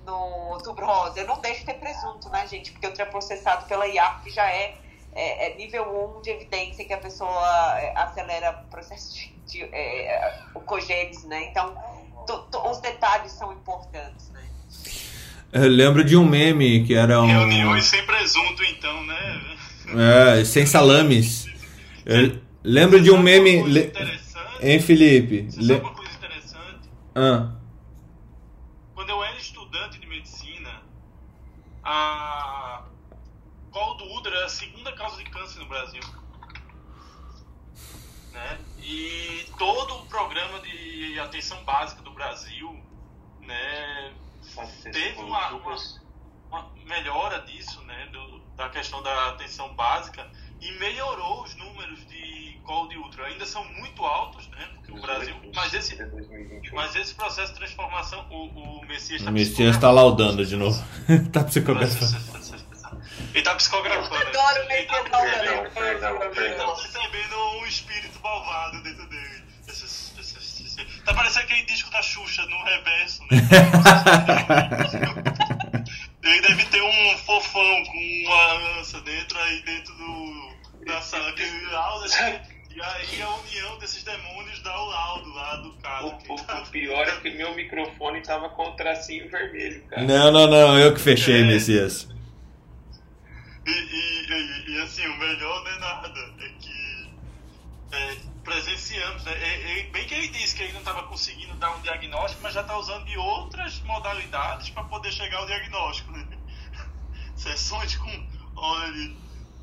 no outubro rosa. Eu não deixo de ter presunto, né, gente? Porque processado pela IAP já é, é, é, nível 1 de evidência que a pessoa é, acelera o processo de, de é, o cogênese, né? Então, os detalhes são importantes, né? Eu lembro de um meme que era um... Reuniões sem presunto, então, né? É, sem salames. Eu lembro de um meme... Le... Hein, Felipe? Você Le... sabe uma coisa interessante? Ah. Quando eu era estudante de medicina, a colo do útero era a segunda causa de câncer no Brasil. Né? E todo o programa de atenção básica do Brasil né, teve uma, uma, uma, melhora disso, né, do, da questão da atenção básica e melhorou os números de colo de útero. Ainda são muito altos, né, porque o Brasil... Mas esse, mas esse processo de transformação, o, o Messias está... O Messias está laudando de novo. está psicografando. Ele está psicografando. Eu adoro o Messias laudando. Ele está recebendo um espírito malvado dentro dele. Tá parecendo aquele disco da Xuxa no reverso, né? Ele deve ter um fofão com uma lança dentro aí dentro do, da sala. Assim, e aí a união desses demônios dá o laudo lá do caso. O, o, tá... o pior é que meu microfone tava com o tracinho vermelho, cara. Não, não, não, eu que fechei, é. Messias. E, e, e, e, assim, o melhor não é nada. É que. É, presenciamos. Né? É, é, bem que ele disse que ele não estava conseguindo dar um diagnóstico, mas já está usando de outras modalidades para poder chegar ao diagnóstico. Né? Sessões com, olha,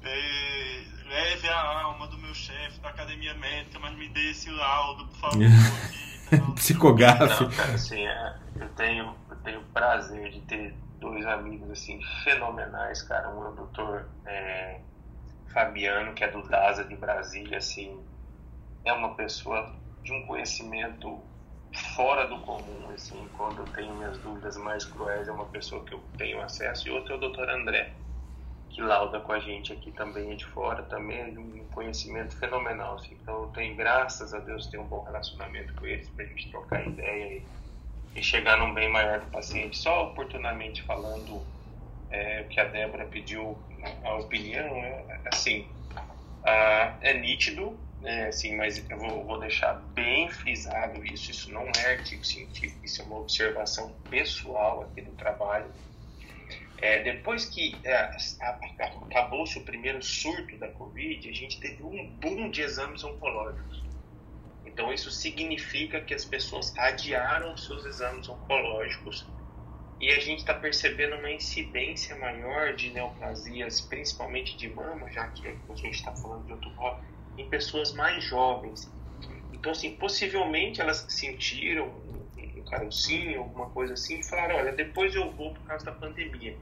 é, leve a alma do meu chefe da academia médica, mas me dê esse laudo, por favor. Psicogafe. assim, é, eu tenho eu tenho o prazer de ter dois amigos assim fenomenais, cara. Um é o doutor é, Fabiano, que é do DASA de Brasília, assim, é uma pessoa de um conhecimento fora do comum, assim, quando eu tenho minhas dúvidas mais cruéis, é uma pessoa que eu tenho acesso, e outro é o doutor André, que lauda com a gente aqui também, é de fora, também. É de um conhecimento fenomenal, assim, então eu tenho, graças a Deus, tenho um bom relacionamento com eles, pra gente trocar ideia e, e chegar num bem maior do paciente, só oportunamente falando é, que a Débora pediu a opinião, é, assim, é nítido é, assim, mas eu vou, vou, deixar bem frisado isso. Isso não é artigo científico, isso é uma observação pessoal aqui do trabalho. É, depois que é, acabou-se o primeiro surto da Covid, a gente teve um boom de exames oncológicos. Então, isso significa que as pessoas adiaram seus exames oncológicos e a gente está percebendo uma incidência maior de neoplasias, principalmente de mama, já que a gente está falando de outro em pessoas mais jovens. Então, assim, possivelmente elas sentiram um carocinho, alguma coisa assim, e falaram, olha, depois eu vou por causa da pandemia.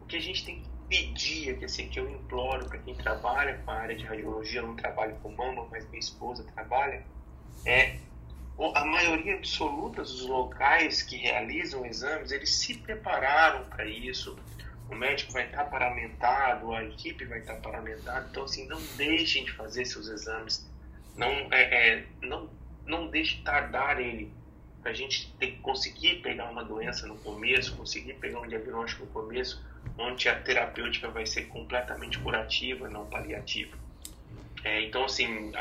O que a gente tem que pedir, é que, assim, que eu imploro para quem trabalha com a área de radiologia, eu não trabalho com mama, mas minha esposa trabalha, é a maioria absoluta dos locais que realizam exames, eles se prepararam para isso, o médico vai estar paramentado, a equipe vai estar paramentada. Então, assim, não deixem de fazer seus exames. Não, é, é não, não deixe tardar ele. Para a gente ter, conseguir pegar uma doença no começo, conseguir pegar um diagnóstico no começo, onde a terapêutica vai ser completamente curativa, não paliativa. É, então, assim,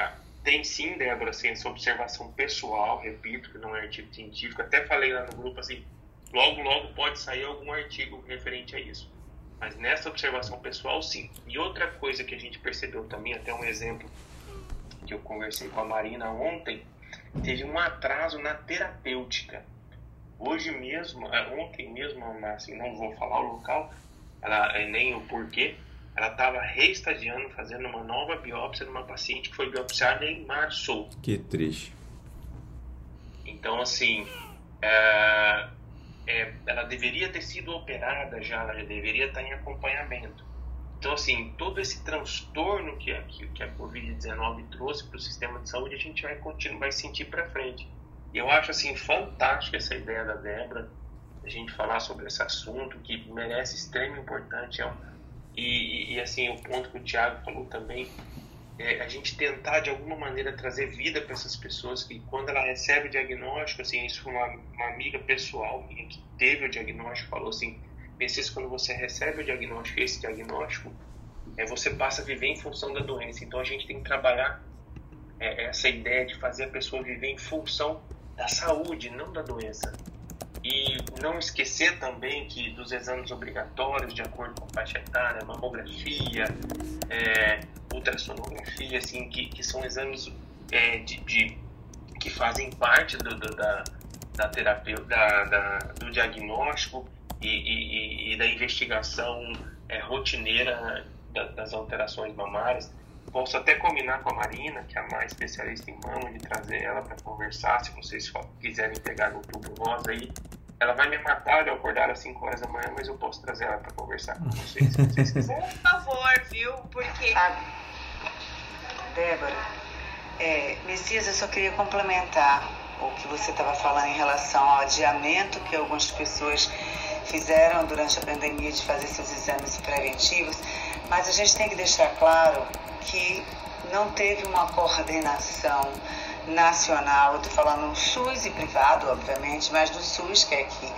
tem sim, Débora, assim, essa observação pessoal, repito, que não é artigo científico. Até falei lá no grupo, assim, logo, logo pode sair algum artigo referente a isso. Mas nessa observação pessoal, sim. E outra coisa que a gente percebeu também, até um exemplo que eu conversei com a Marina ontem, teve um atraso na terapêutica. Hoje mesmo, é, ontem mesmo, assim, não vou falar o local, ela, é, nem o porquê, ela estava reestadiando, fazendo uma nova biópsia numa paciente que foi biopsiada em março. Que triste. Então, assim, é, é, ela deveria ter sido operada já, ela já deveria estar em acompanhamento. Então, assim, todo esse transtorno que a, que a Covid-19 trouxe para o sistema de saúde, a gente vai continuar, vai sentir para frente. E eu acho, assim, fantástica essa ideia da Débora, a gente falar sobre esse assunto, que merece extrema importância. É e, e, assim, o ponto que o Tiago falou também, é, a gente tentar de alguma maneira trazer vida para essas pessoas que quando ela recebe o diagnóstico, assim, isso foi uma, uma amiga pessoal minha que teve o diagnóstico, falou assim, Messias, quando você recebe o diagnóstico, esse diagnóstico, é, você passa a viver em função da doença. Então a gente tem que trabalhar é, essa ideia de fazer a pessoa viver em função da saúde, não da doença. E não esquecer também que dos exames obrigatórios, de acordo com a faixa etária, mamografia, é, ultrassonografia, assim, que, que são exames é, de, de, que fazem parte do, do, da, da terapia, da, da, do diagnóstico e, e, e da investigação é, rotineira das alterações mamárias. Posso até combinar com a Marina, que é a mais especialista em mama, de trazer ela para conversar, se vocês quiserem pegar no tubo rosa aí. Ela vai me matar de eu acordar às 5 horas da manhã, mas eu posso trazer ela para conversar com vocês, se vocês quiserem. Por favor, viu? Porque. Ah, Débora, é, Messias, eu só queria complementar o que você estava falando em relação ao adiamento que algumas pessoas fizeram durante a pandemia de fazer seus exames preventivos, mas a gente tem que deixar claro que não teve uma coordenação nacional, eu estou falando SUS e privado, obviamente, mas do SUS, que é que,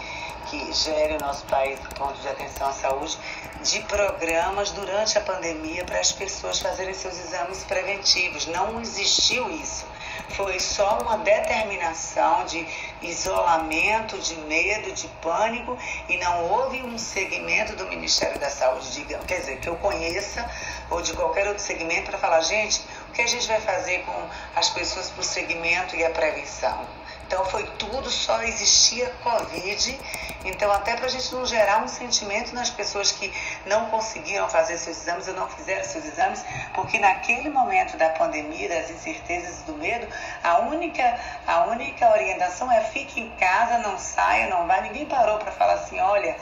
que gere o nosso país do ponto de atenção à saúde, de programas durante a pandemia para as pessoas fazerem seus exames preventivos. Não existiu isso. Foi só uma determinação de isolamento, de medo, de pânico e não houve um segmento do Ministério da Saúde, digamos, quer dizer, que eu conheça ou de qualquer outro segmento para falar, gente, o que a gente vai fazer com as pessoas para o segmento e a prevenção? Então foi tudo, só existia Covid. Então, até para a gente não gerar um sentimento nas pessoas que não conseguiram fazer seus exames ou não fizeram seus exames, porque naquele momento da pandemia, das incertezas e do medo, a única, a única orientação é fique em casa, não saia, não vá. Ninguém parou para falar assim, olha,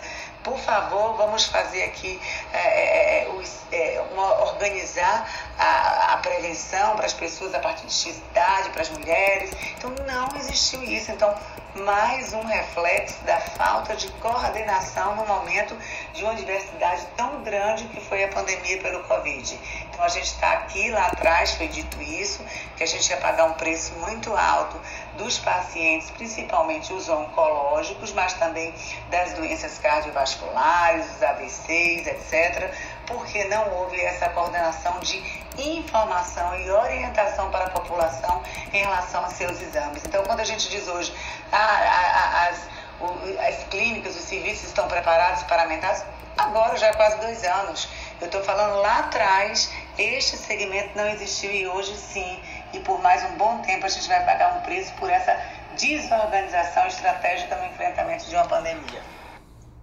por favor, vamos fazer aqui, é, é, é, é uma, organizar a, a prevenção para as pessoas a partir de idade, para as mulheres. Então, não existiu isso. Então, mais um reflexo da falta de coordenação no momento de uma diversidade tão grande que foi a pandemia pelo Covid. Então a gente está aqui, lá atrás foi dito isso, que a gente ia pagar um preço muito alto dos pacientes, principalmente os oncológicos, mas também das doenças cardiovasculares, os AVCs, etc., porque não houve essa coordenação de informação e orientação para a população em relação a seus exames. Então, quando a gente diz hoje, ah, as, as clínicas, os serviços estão preparados para aumentar, agora já há quase dois anos. Eu estou falando lá atrás, este segmento não existiu e hoje sim. E por mais um bom tempo a gente vai pagar um preço por essa desorganização estratégica no enfrentamento de uma pandemia.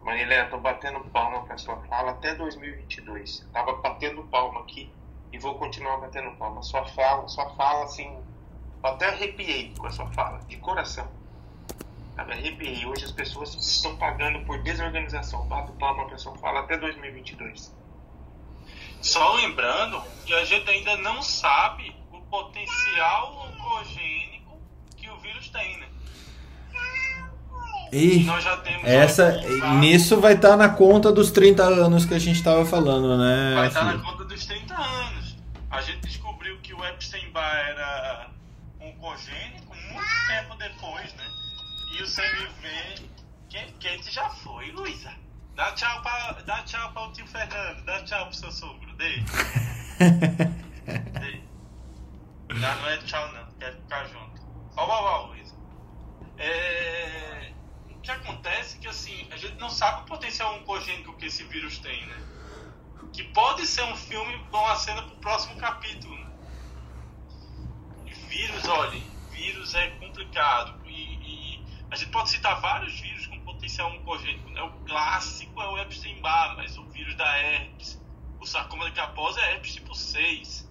Marilé, estou batendo palma para sua fala até 2022. Estava batendo palma aqui e vou continuar batendo palma. Sua fala, sua fala assim, até arrepiei com a sua fala, de coração. Me arrepiei. Hoje as pessoas estão pagando por desorganização. Bato palma para sua fala até 2022. Só lembrando que a gente ainda não sabe potencial oncogênico que o vírus tem, né? E essa, nisso vai estar tá na conta dos 30 anos que a gente estava falando, né? Vai estar tá na conta dos 30 anos. A gente descobriu que o Epstein-Barr era oncogênico muito tempo depois, né? E o CMV, quem, quem já foi, Luísa? Dá tchau para dá tchau para o tio Fernando, dá tchau pro seu sogro, dê. dê. Não, é tchau não, quer ficar junto. Ó, ó, ó. É que acontece é que assim, a gente não sabe o potencial oncogênico que esse vírus tem, né? Que pode ser um filme com a cena pro próximo capítulo. Né? Vírus, olha, vírus é complicado. E, e, a gente pode citar vários vírus com potencial oncogênico. Né? O clássico é o Epstein-Barr, mas o vírus da herpes. O sarcoma de Kaposi é herpes tipo 6.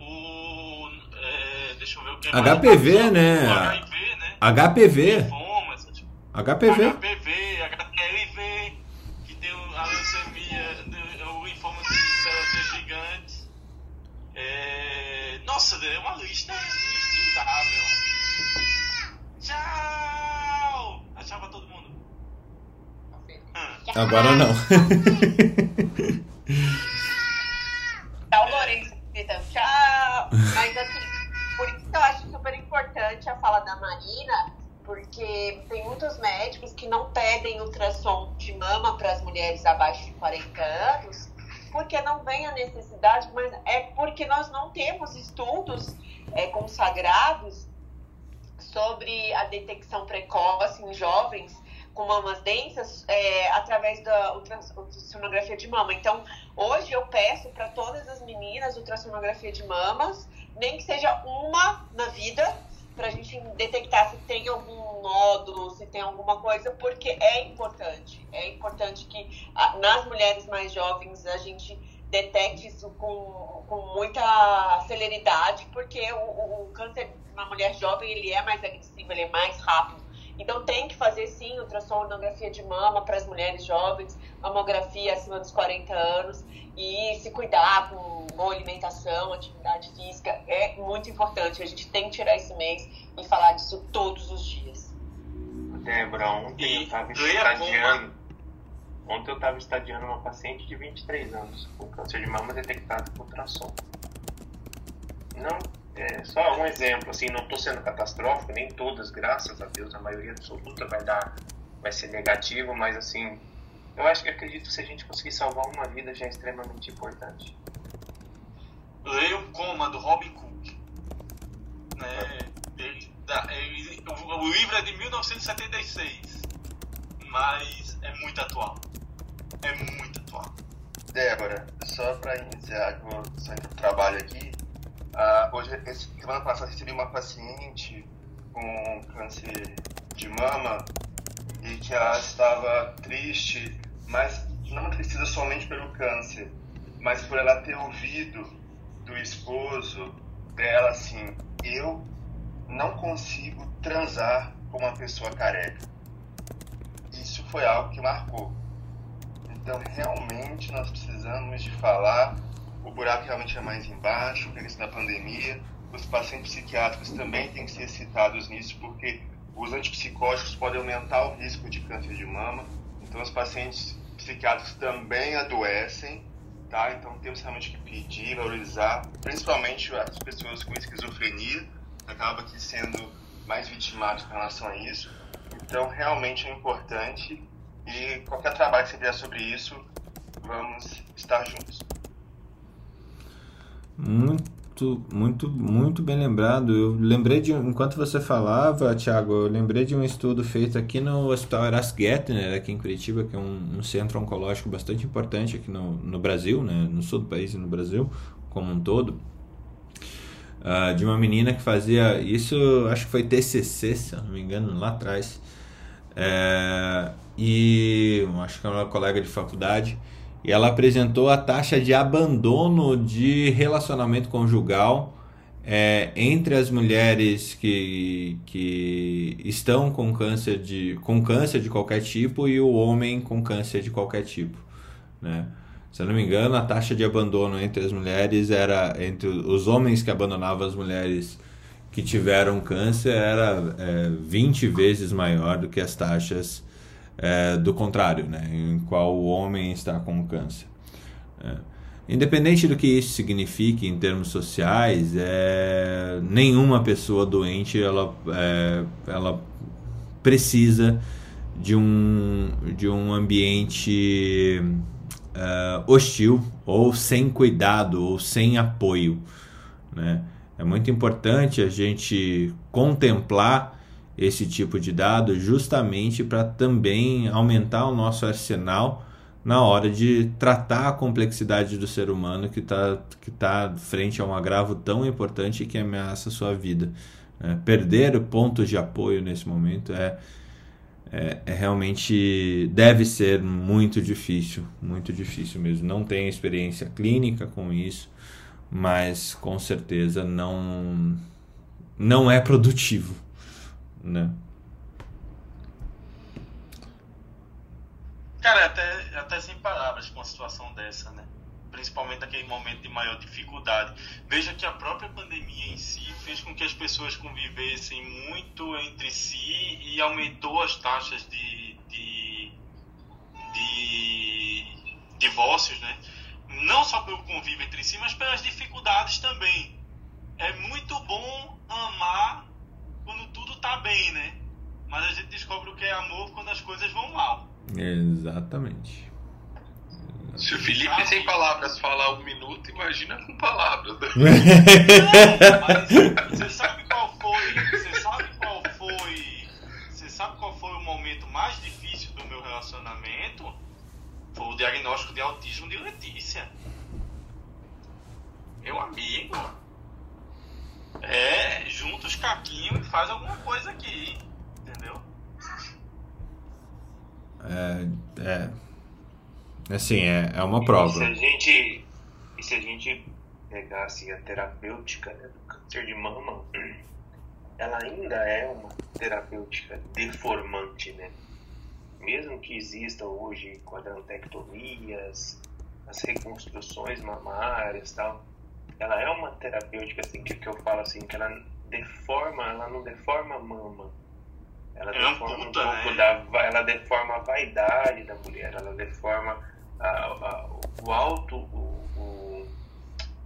O. É, deixa eu ver o que é HPV, mais. né? O HIV, né? HPV. HPV. HPV, HIV, que tem a leucemia, o linfoma de células T gigantes. É... Nossa, é uma lista infindável. Tchau! Tchau pra todo mundo. Agora não. Tchau, Lourenço. Tchau que eu acho super importante a fala da Marina, porque tem muitos médicos que não pedem ultrassom de mama para as mulheres abaixo de 40 anos, porque não vem a necessidade, mas é porque nós não temos estudos é, consagrados sobre a detecção precoce em jovens com mamas densas é, através da ultrassonografia de mama. Então, hoje eu peço para todas as meninas ultrassonografia de mamas nem que seja uma na vida, para a gente detectar se tem algum nódulo, se tem alguma coisa, porque é importante. É importante que nas mulheres mais jovens a gente detecte isso com, com muita celeridade, porque o, o câncer na mulher jovem ele é mais agressivo, ele é mais rápido. Então tem que fazer sim ultrassonografia de mama para as mulheres jovens, mamografia acima dos 40 anos e se cuidar com boa alimentação, atividade física é muito importante. A gente tem que tirar esse mês e falar disso todos os dias. Débora, ontem eu estava estadiando. Ontem eu estava estadiando uma paciente de 23 anos com câncer de mama detectado por ultrassom. Não, é só um exemplo, assim, não estou sendo catastrófico, nem todas, graças a Deus, a maioria absoluta vai dar, vai ser negativo, mas assim, eu acho que acredito que se a gente conseguir salvar uma vida já é extremamente importante. Leia o Coma, do Robin Cook. Né? Ele, ele, o, o livro é de 1976, mas é muito atual. É muito atual. Débora, só para iniciar, vou sair do trabalho aqui. Uh, hoje, esse, semana passada, recebi uma paciente com câncer de mama e que ela estava triste, mas não tristeza somente pelo câncer, mas por ela ter ouvido do esposo dela assim: eu não consigo transar com uma pessoa careca. Isso foi algo que marcou. Então, realmente, nós precisamos de falar. O buraco realmente é mais embaixo, por isso da pandemia. Os pacientes psiquiátricos também têm que ser citados nisso, porque os antipsicóticos podem aumentar o risco de câncer de mama. Então, os pacientes psiquiátricos também adoecem tá? Então temos realmente que pedir, valorizar, principalmente as pessoas com esquizofrenia, que acaba aqui sendo mais vitimados com relação a isso. Então realmente é importante e qualquer trabalho que você vier sobre isso, vamos estar juntos. Muito muito, muito, bem lembrado. Eu lembrei de, enquanto você falava, Thiago, eu lembrei de um estudo feito aqui no Hospital Erasmus Gettner, aqui em Curitiba, que é um, um, centro oncológico bastante importante aqui no, no Brasil, né, no sul do país e no Brasil como um todo. Uh, de uma menina que fazia isso, acho que foi TCC, se eu não me engano, lá atrás. É, e acho que é uma colega de faculdade e ela apresentou a taxa de abandono de relacionamento conjugal é, entre as mulheres que, que estão com câncer, de, com câncer de qualquer tipo e o homem com câncer de qualquer tipo. Né? Se eu não me engano, a taxa de abandono entre as mulheres era entre os homens que abandonavam as mulheres que tiveram câncer era é, 20 vezes maior do que as taxas é, do contrário, né, em qual o homem está com câncer. É. Independente do que isso signifique em termos sociais, é, nenhuma pessoa doente ela, é, ela precisa de um, de um ambiente é, hostil ou sem cuidado ou sem apoio. Né? É muito importante a gente contemplar esse tipo de dado justamente para também aumentar o nosso arsenal na hora de tratar a complexidade do ser humano que está que tá frente a um agravo tão importante que ameaça a sua vida. É, perder pontos de apoio nesse momento é, é, é, realmente deve ser muito difícil, muito difícil mesmo. Não tenho experiência clínica com isso, mas com certeza não não é produtivo né? Cara, até, até sem palavras com uma situação dessa, né? Principalmente naquele momento de maior dificuldade. Veja que a própria pandemia em si fez com que as pessoas convivessem muito entre si e aumentou as taxas de, de, de divórcios, né? Não só pelo convívio entre si, mas pelas dificuldades também. É muito bom amar quando tudo tá bem, né? Mas a gente descobre o que é amor quando as coisas vão mal. Exatamente. Se o Felipe sabe? sem palavras falar um minuto, imagina com palavras. mas você sabe qual foi? Você sabe qual foi? Você sabe qual foi o momento mais difícil do meu relacionamento? Foi o diagnóstico de autismo de Letícia. Meu amigo. É, junta os caquinhos e faz alguma coisa aqui. Entendeu? É. é. Assim, é, é uma prova. E se a gente, e se a gente pegasse a terapêutica né, do câncer de mama, ela ainda é uma terapêutica deformante, né? Mesmo que existam hoje quadrantectomias, as reconstruções mamárias tal, ela é uma terapêutica assim que, que eu falo assim que ela deforma, ela não deforma a mama, ela é deforma puta, um pouco né? da, ela deforma a vaidade da mulher, ela deforma a, a, o alto, o, o,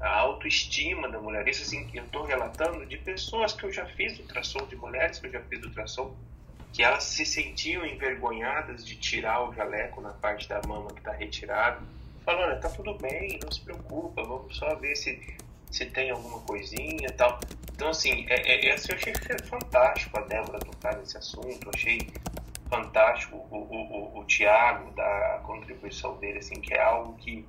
a autoestima da mulher. Isso assim, eu estou relatando de pessoas que eu já fiz ultrassom, de mulheres que eu já fiz ultrassom, que elas se sentiam envergonhadas de tirar o jaleco na parte da mama que está retirado. Falando, tá tudo bem, não se preocupa, vamos só ver se, se tem alguma coisinha e tal. Então, assim, é, é, é assim, eu achei fantástico a Débora tocar nesse assunto, achei fantástico o, o, o, o Thiago, da contribuição dele, assim, que é algo que,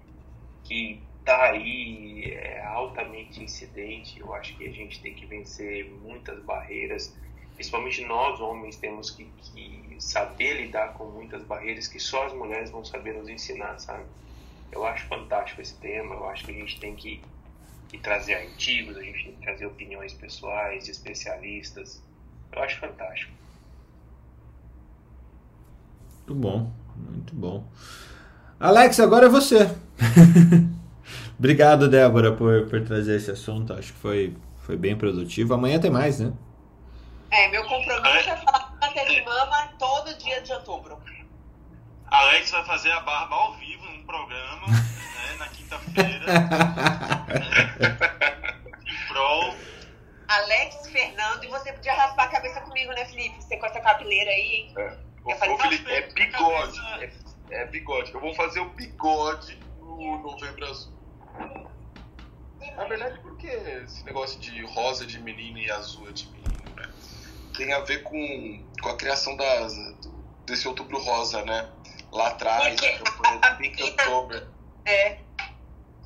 que tá aí, é altamente incidente. Eu acho que a gente tem que vencer muitas barreiras, principalmente nós homens temos que, que saber lidar com muitas barreiras que só as mulheres vão saber nos ensinar, sabe? Eu acho fantástico esse tema, eu acho que a gente tem que, que trazer artigos, a gente tem que trazer opiniões pessoais de especialistas. Eu acho fantástico. Muito bom, muito bom. Alex, agora é você. Obrigado, Débora, por, por trazer esse assunto. Acho que foi, foi bem produtivo. Amanhã tem mais, né? É, meu compromisso é falar de mama todo dia de outubro. Alex vai fazer a barba ao vivo num programa, né, na quinta-feira. em prol. Alex, Fernando, e você podia raspar a cabeça comigo, né, Felipe? Você com essa cabeleira aí, hein? É. Ô, Felipe, é bigode. É, é, bigode. Eu vou fazer o bigode no Novembro Azul. Na verdade, por que esse negócio de rosa de menino e azul de menino, né? Tem a ver com, com a criação das, desse outubro rosa, né? Lá atrás, a campanha do Pink October. É.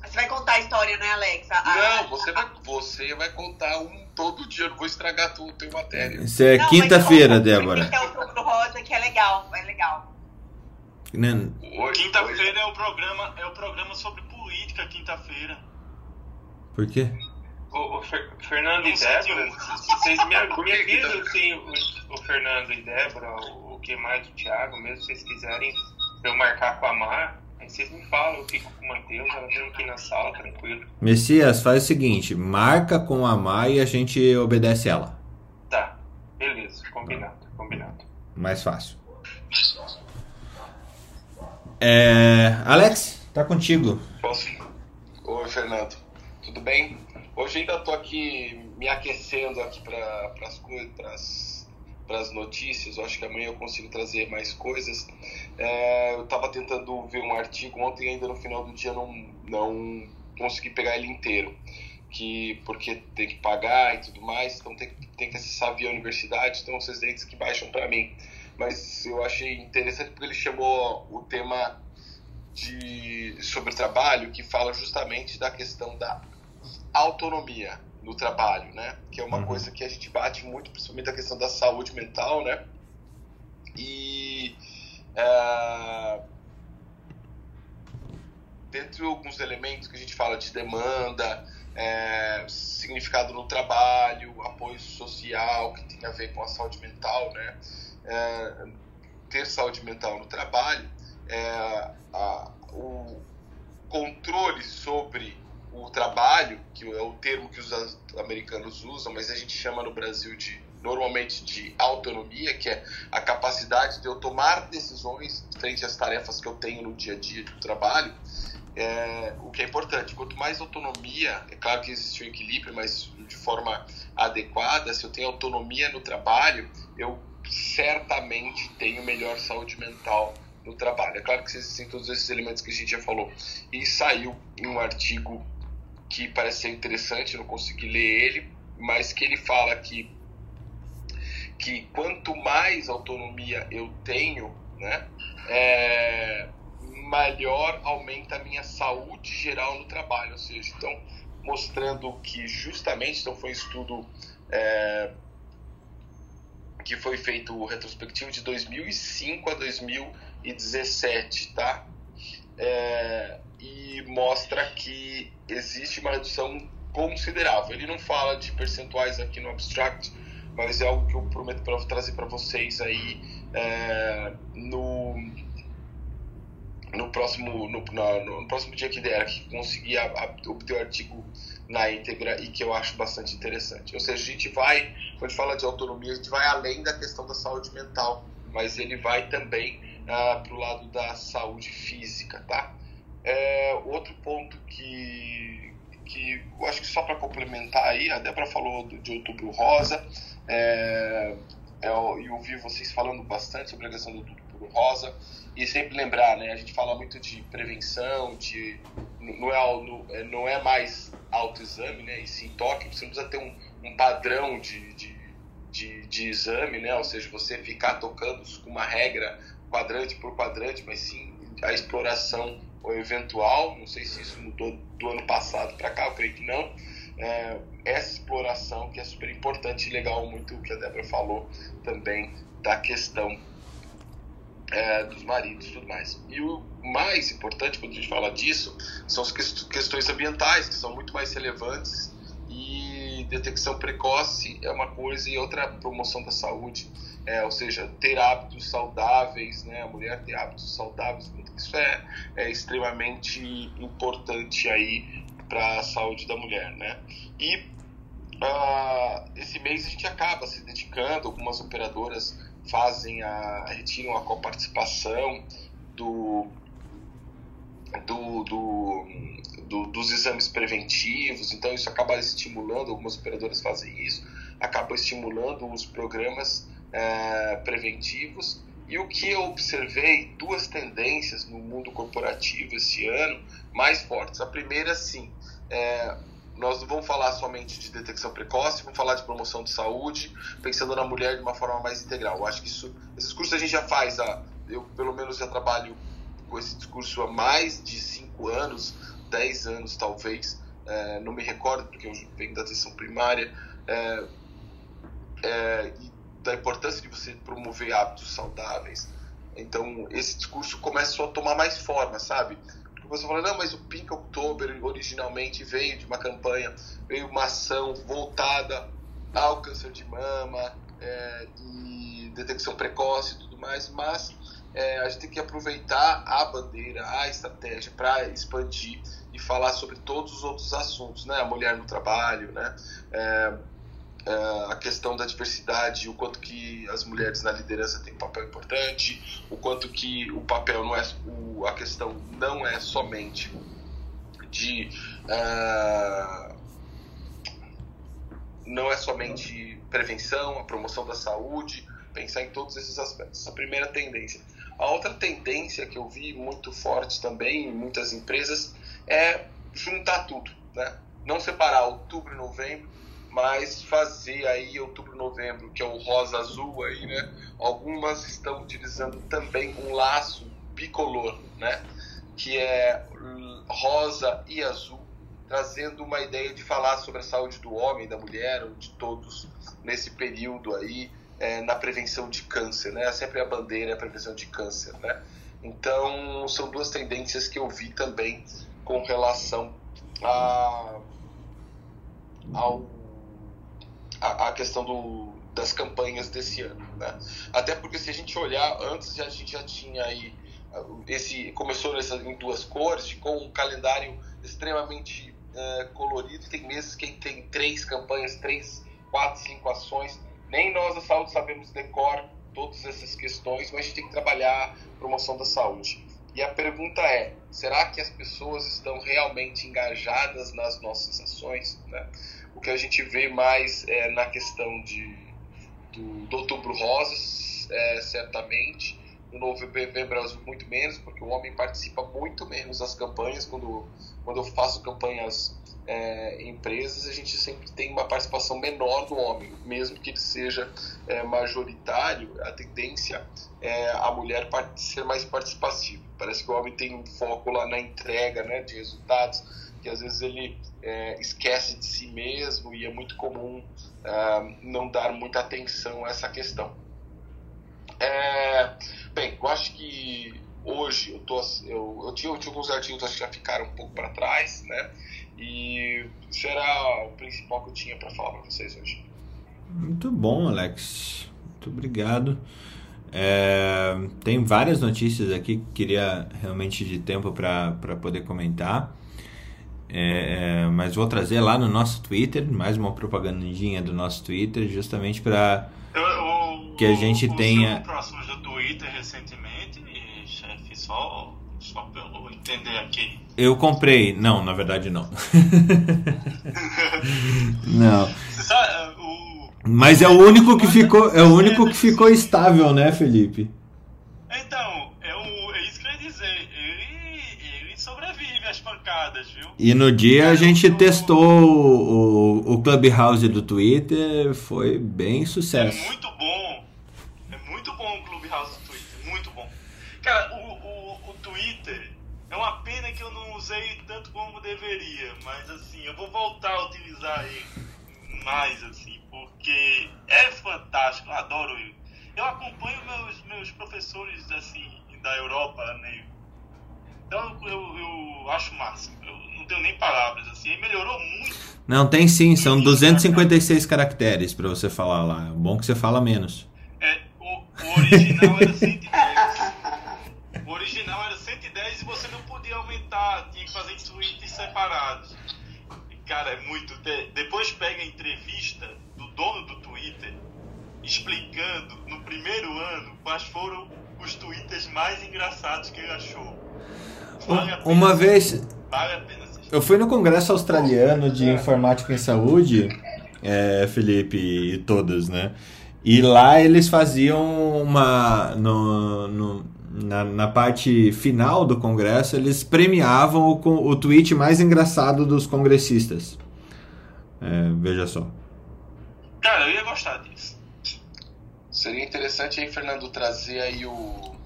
Você vai contar a história, né, Alex? A, não, você vai, você vai contar um todo dia. Eu não vou estragar tudo, tem matéria. Isso é quinta-feira, Débora. É o outubro rosa, que é legal, é legal. Quinta-feira é o programa, é o programa sobre política, quinta-feira. Por quê? O, o Fer, Fernando e Débora, vocês me, me avisam assim, o, o, Fernando e Débora, o, o que mais, o Thiago, mesmo se vocês quiserem eu marcar com a Mar, Aí vocês me falam, eu fico com o Matheus, ela vem aqui na sala, tranquilo. Messias, faz o seguinte, marca com a Mai e a gente obedece ela. Tá, beleza, combinado, combinado. Mais fácil. É... Alex, tá contigo. Posso? Oi, Fernando. Tudo bem? Hoje ainda tô aqui me aquecendo aqui para as coisas, para as notícias. Eu acho que amanhã eu consigo trazer mais coisas. É, eu estava tentando ver um artigo ontem, ainda no final do dia não, não consegui pegar ele inteiro. Que, porque tem que pagar e tudo mais, então tem, tem que acessar via universidade, então os residentes que baixam para mim. Mas eu achei interessante porque ele chamou o tema de, sobre trabalho, que fala justamente da questão da autonomia no trabalho, né? Que é uma uhum. coisa que a gente bate muito, principalmente a questão da saúde mental, né? E é, dentre alguns elementos que a gente fala de demanda, é, significado no trabalho, apoio social que tem a ver com a saúde mental, né? É, ter saúde mental no trabalho, é, a, o controle sobre o trabalho, que é o termo que os americanos usam, mas a gente chama no Brasil de normalmente de autonomia, que é a capacidade de eu tomar decisões frente às tarefas que eu tenho no dia a dia do trabalho, é, o que é importante. Quanto mais autonomia, é claro que existe um equilíbrio, mas de forma adequada, se eu tenho autonomia no trabalho, eu certamente tenho melhor saúde mental no trabalho. É claro que existem todos esses elementos que a gente já falou. E saiu um artigo que parece ser interessante, não consegui ler ele, mas que ele fala que, que quanto mais autonomia eu tenho, né, é, melhor aumenta a minha saúde geral no trabalho. Ou seja, então, mostrando que justamente, então foi um estudo é, que foi feito retrospectivo de 2005 a 2017, tá? É, e mostra que existe uma redução considerável. Ele não fala de percentuais aqui no abstract, mas é algo que eu prometo trazer para vocês aí é, no no próximo no, no, próximo dia que der que conseguir obter o artigo na íntegra e que eu acho bastante interessante. Ou seja, a gente vai, quando fala de autonomia, a gente vai além da questão da saúde mental, mas ele vai também ah, para o lado da saúde física, tá? É, outro ponto que, que eu acho que só para complementar aí, a Débora falou de Outubro Rosa, é, é, eu ouvi vocês falando bastante sobre a questão do Outubro Rosa, e sempre lembrar, né, a gente fala muito de prevenção, de, não, é, não é mais autoexame, né, e sim toque, você não precisa ter um, um padrão de, de, de, de exame, né, ou seja, você ficar tocando com uma regra quadrante por quadrante, mas sim a exploração ou eventual, não sei se isso mudou do ano passado para cá, eu creio que não, é, essa exploração que é super importante e legal, muito o que a Débora falou também da questão é, dos maridos e tudo mais. E o mais importante quando a gente fala disso são as questões ambientais, que são muito mais relevantes e detecção precoce é uma coisa e outra promoção da saúde, é, ou seja, ter hábitos saudáveis, né, a mulher ter hábitos saudáveis, isso é, é extremamente importante aí para a saúde da mulher, né? E uh, esse mês a gente acaba se dedicando, algumas operadoras fazem a retiram a coparticipação do, do, do, do, dos exames preventivos, então isso acaba estimulando, algumas operadoras fazem isso, acaba estimulando os programas é, preventivos. E o que eu observei, duas tendências no mundo corporativo esse ano mais fortes. A primeira, sim, é, nós não vamos falar somente de detecção precoce, vamos falar de promoção de saúde, pensando na mulher de uma forma mais integral. Eu acho que isso, esses cursos a gente já faz, há, eu pelo menos já trabalho com esse discurso há mais de 5 anos, 10 anos talvez, é, não me recordo porque eu venho da atenção primária, é, é, e da importância de você promover hábitos saudáveis. Então, esse discurso começou a tomar mais forma, sabe? você fala, não, mas o Pink October originalmente veio de uma campanha, veio uma ação voltada ao câncer de mama é, e detecção precoce e tudo mais, mas é, a gente tem que aproveitar a bandeira, a estratégia para expandir e falar sobre todos os outros assuntos, né? A mulher no trabalho, né? É, a questão da diversidade, o quanto que as mulheres na liderança têm um papel importante, o quanto que o papel não é, o, a questão não é somente de uh, não é somente prevenção, a promoção da saúde, pensar em todos esses aspectos. A primeira tendência. A outra tendência que eu vi muito forte também em muitas empresas é juntar tudo, né? Não separar outubro e novembro, mas fazer aí outubro, novembro, que é o rosa azul aí, né? Algumas estão utilizando também um laço bicolor, né? Que é rosa e azul, trazendo uma ideia de falar sobre a saúde do homem, da mulher ou de todos nesse período aí é, na prevenção de câncer, né? Sempre a bandeira é a prevenção de câncer, né? Então são duas tendências que eu vi também com relação a, ao a, a questão do, das campanhas desse ano. Né? Até porque se a gente olhar, antes a gente já tinha aí esse começou nessa, em duas cores, com um calendário extremamente é, colorido. Tem meses que tem três campanhas, três, quatro, cinco ações. Nem nós da saúde sabemos decor todas essas questões, mas a gente tem que trabalhar promoção da saúde. E a pergunta é: será que as pessoas estão realmente engajadas nas nossas ações? Né? O que a gente vê mais é na questão de, do, do Outubro Rosa, é, certamente, no novo BB Brasil muito menos, porque o homem participa muito menos das campanhas. Quando, quando eu faço campanhas é, em empresas, a gente sempre tem uma participação menor do homem, mesmo que ele seja é, majoritário, a tendência é a mulher ser mais participativa. Parece que o homem tem um foco lá na entrega né, de resultados, que às vezes ele é, esquece de si mesmo e é muito comum é, não dar muita atenção a essa questão. É, bem, eu acho que hoje eu, tô, eu, eu, tinha, eu tinha alguns artigos que já ficaram um pouco para trás, né? E isso era o principal que eu tinha para falar para vocês hoje. Muito bom, Alex. Muito obrigado. É, tem várias notícias aqui que queria realmente de tempo para poder comentar. É, é, mas vou trazer lá no nosso Twitter, mais uma propagandinha do nosso Twitter, justamente para que a gente o, tenha. próximos do Twitter recentemente, chefe, só, só pelo entender aqui. Eu comprei, não, na verdade não. não. Sabe, o... Mas é o único que ficou, é o único que ficou estável, né, Felipe? Então, é, o, é isso que eu ia dizer. Ele, ele sobrevive viu? E no dia a gente testou o, o Clubhouse do Twitter, foi bem sucesso. É muito bom. É muito bom o Clubhouse do Twitter, muito bom. Cara, o, o, o Twitter é uma pena que eu não usei tanto como deveria, mas assim, eu vou voltar a utilizar ele mais, assim, porque é fantástico, eu adoro ele. Eu acompanho meus, meus professores, assim, da Europa, né? Então eu, eu acho máximo, eu não tenho nem palavras, assim, ele melhorou muito. Não, tem sim, são 256 caracteres para você falar lá, é bom que você fala menos. É, o, o original era 110. O original era 110 e você não podia aumentar, tinha que fazer tweets separados. Cara, é muito. Depois pega a entrevista do dono do Twitter explicando no primeiro ano quais foram os twitters mais engraçados que ele achou. Vale Uma vez. Vale eu fui no Congresso Australiano de Informática em Saúde, é, Felipe e todos, né? E lá eles faziam uma. No, no, na, na parte final do congresso, eles premiavam o, o tweet mais engraçado dos congressistas. É, veja só. Cara, eu ia gostar disso. Seria interessante aí, Fernando, trazer aí o,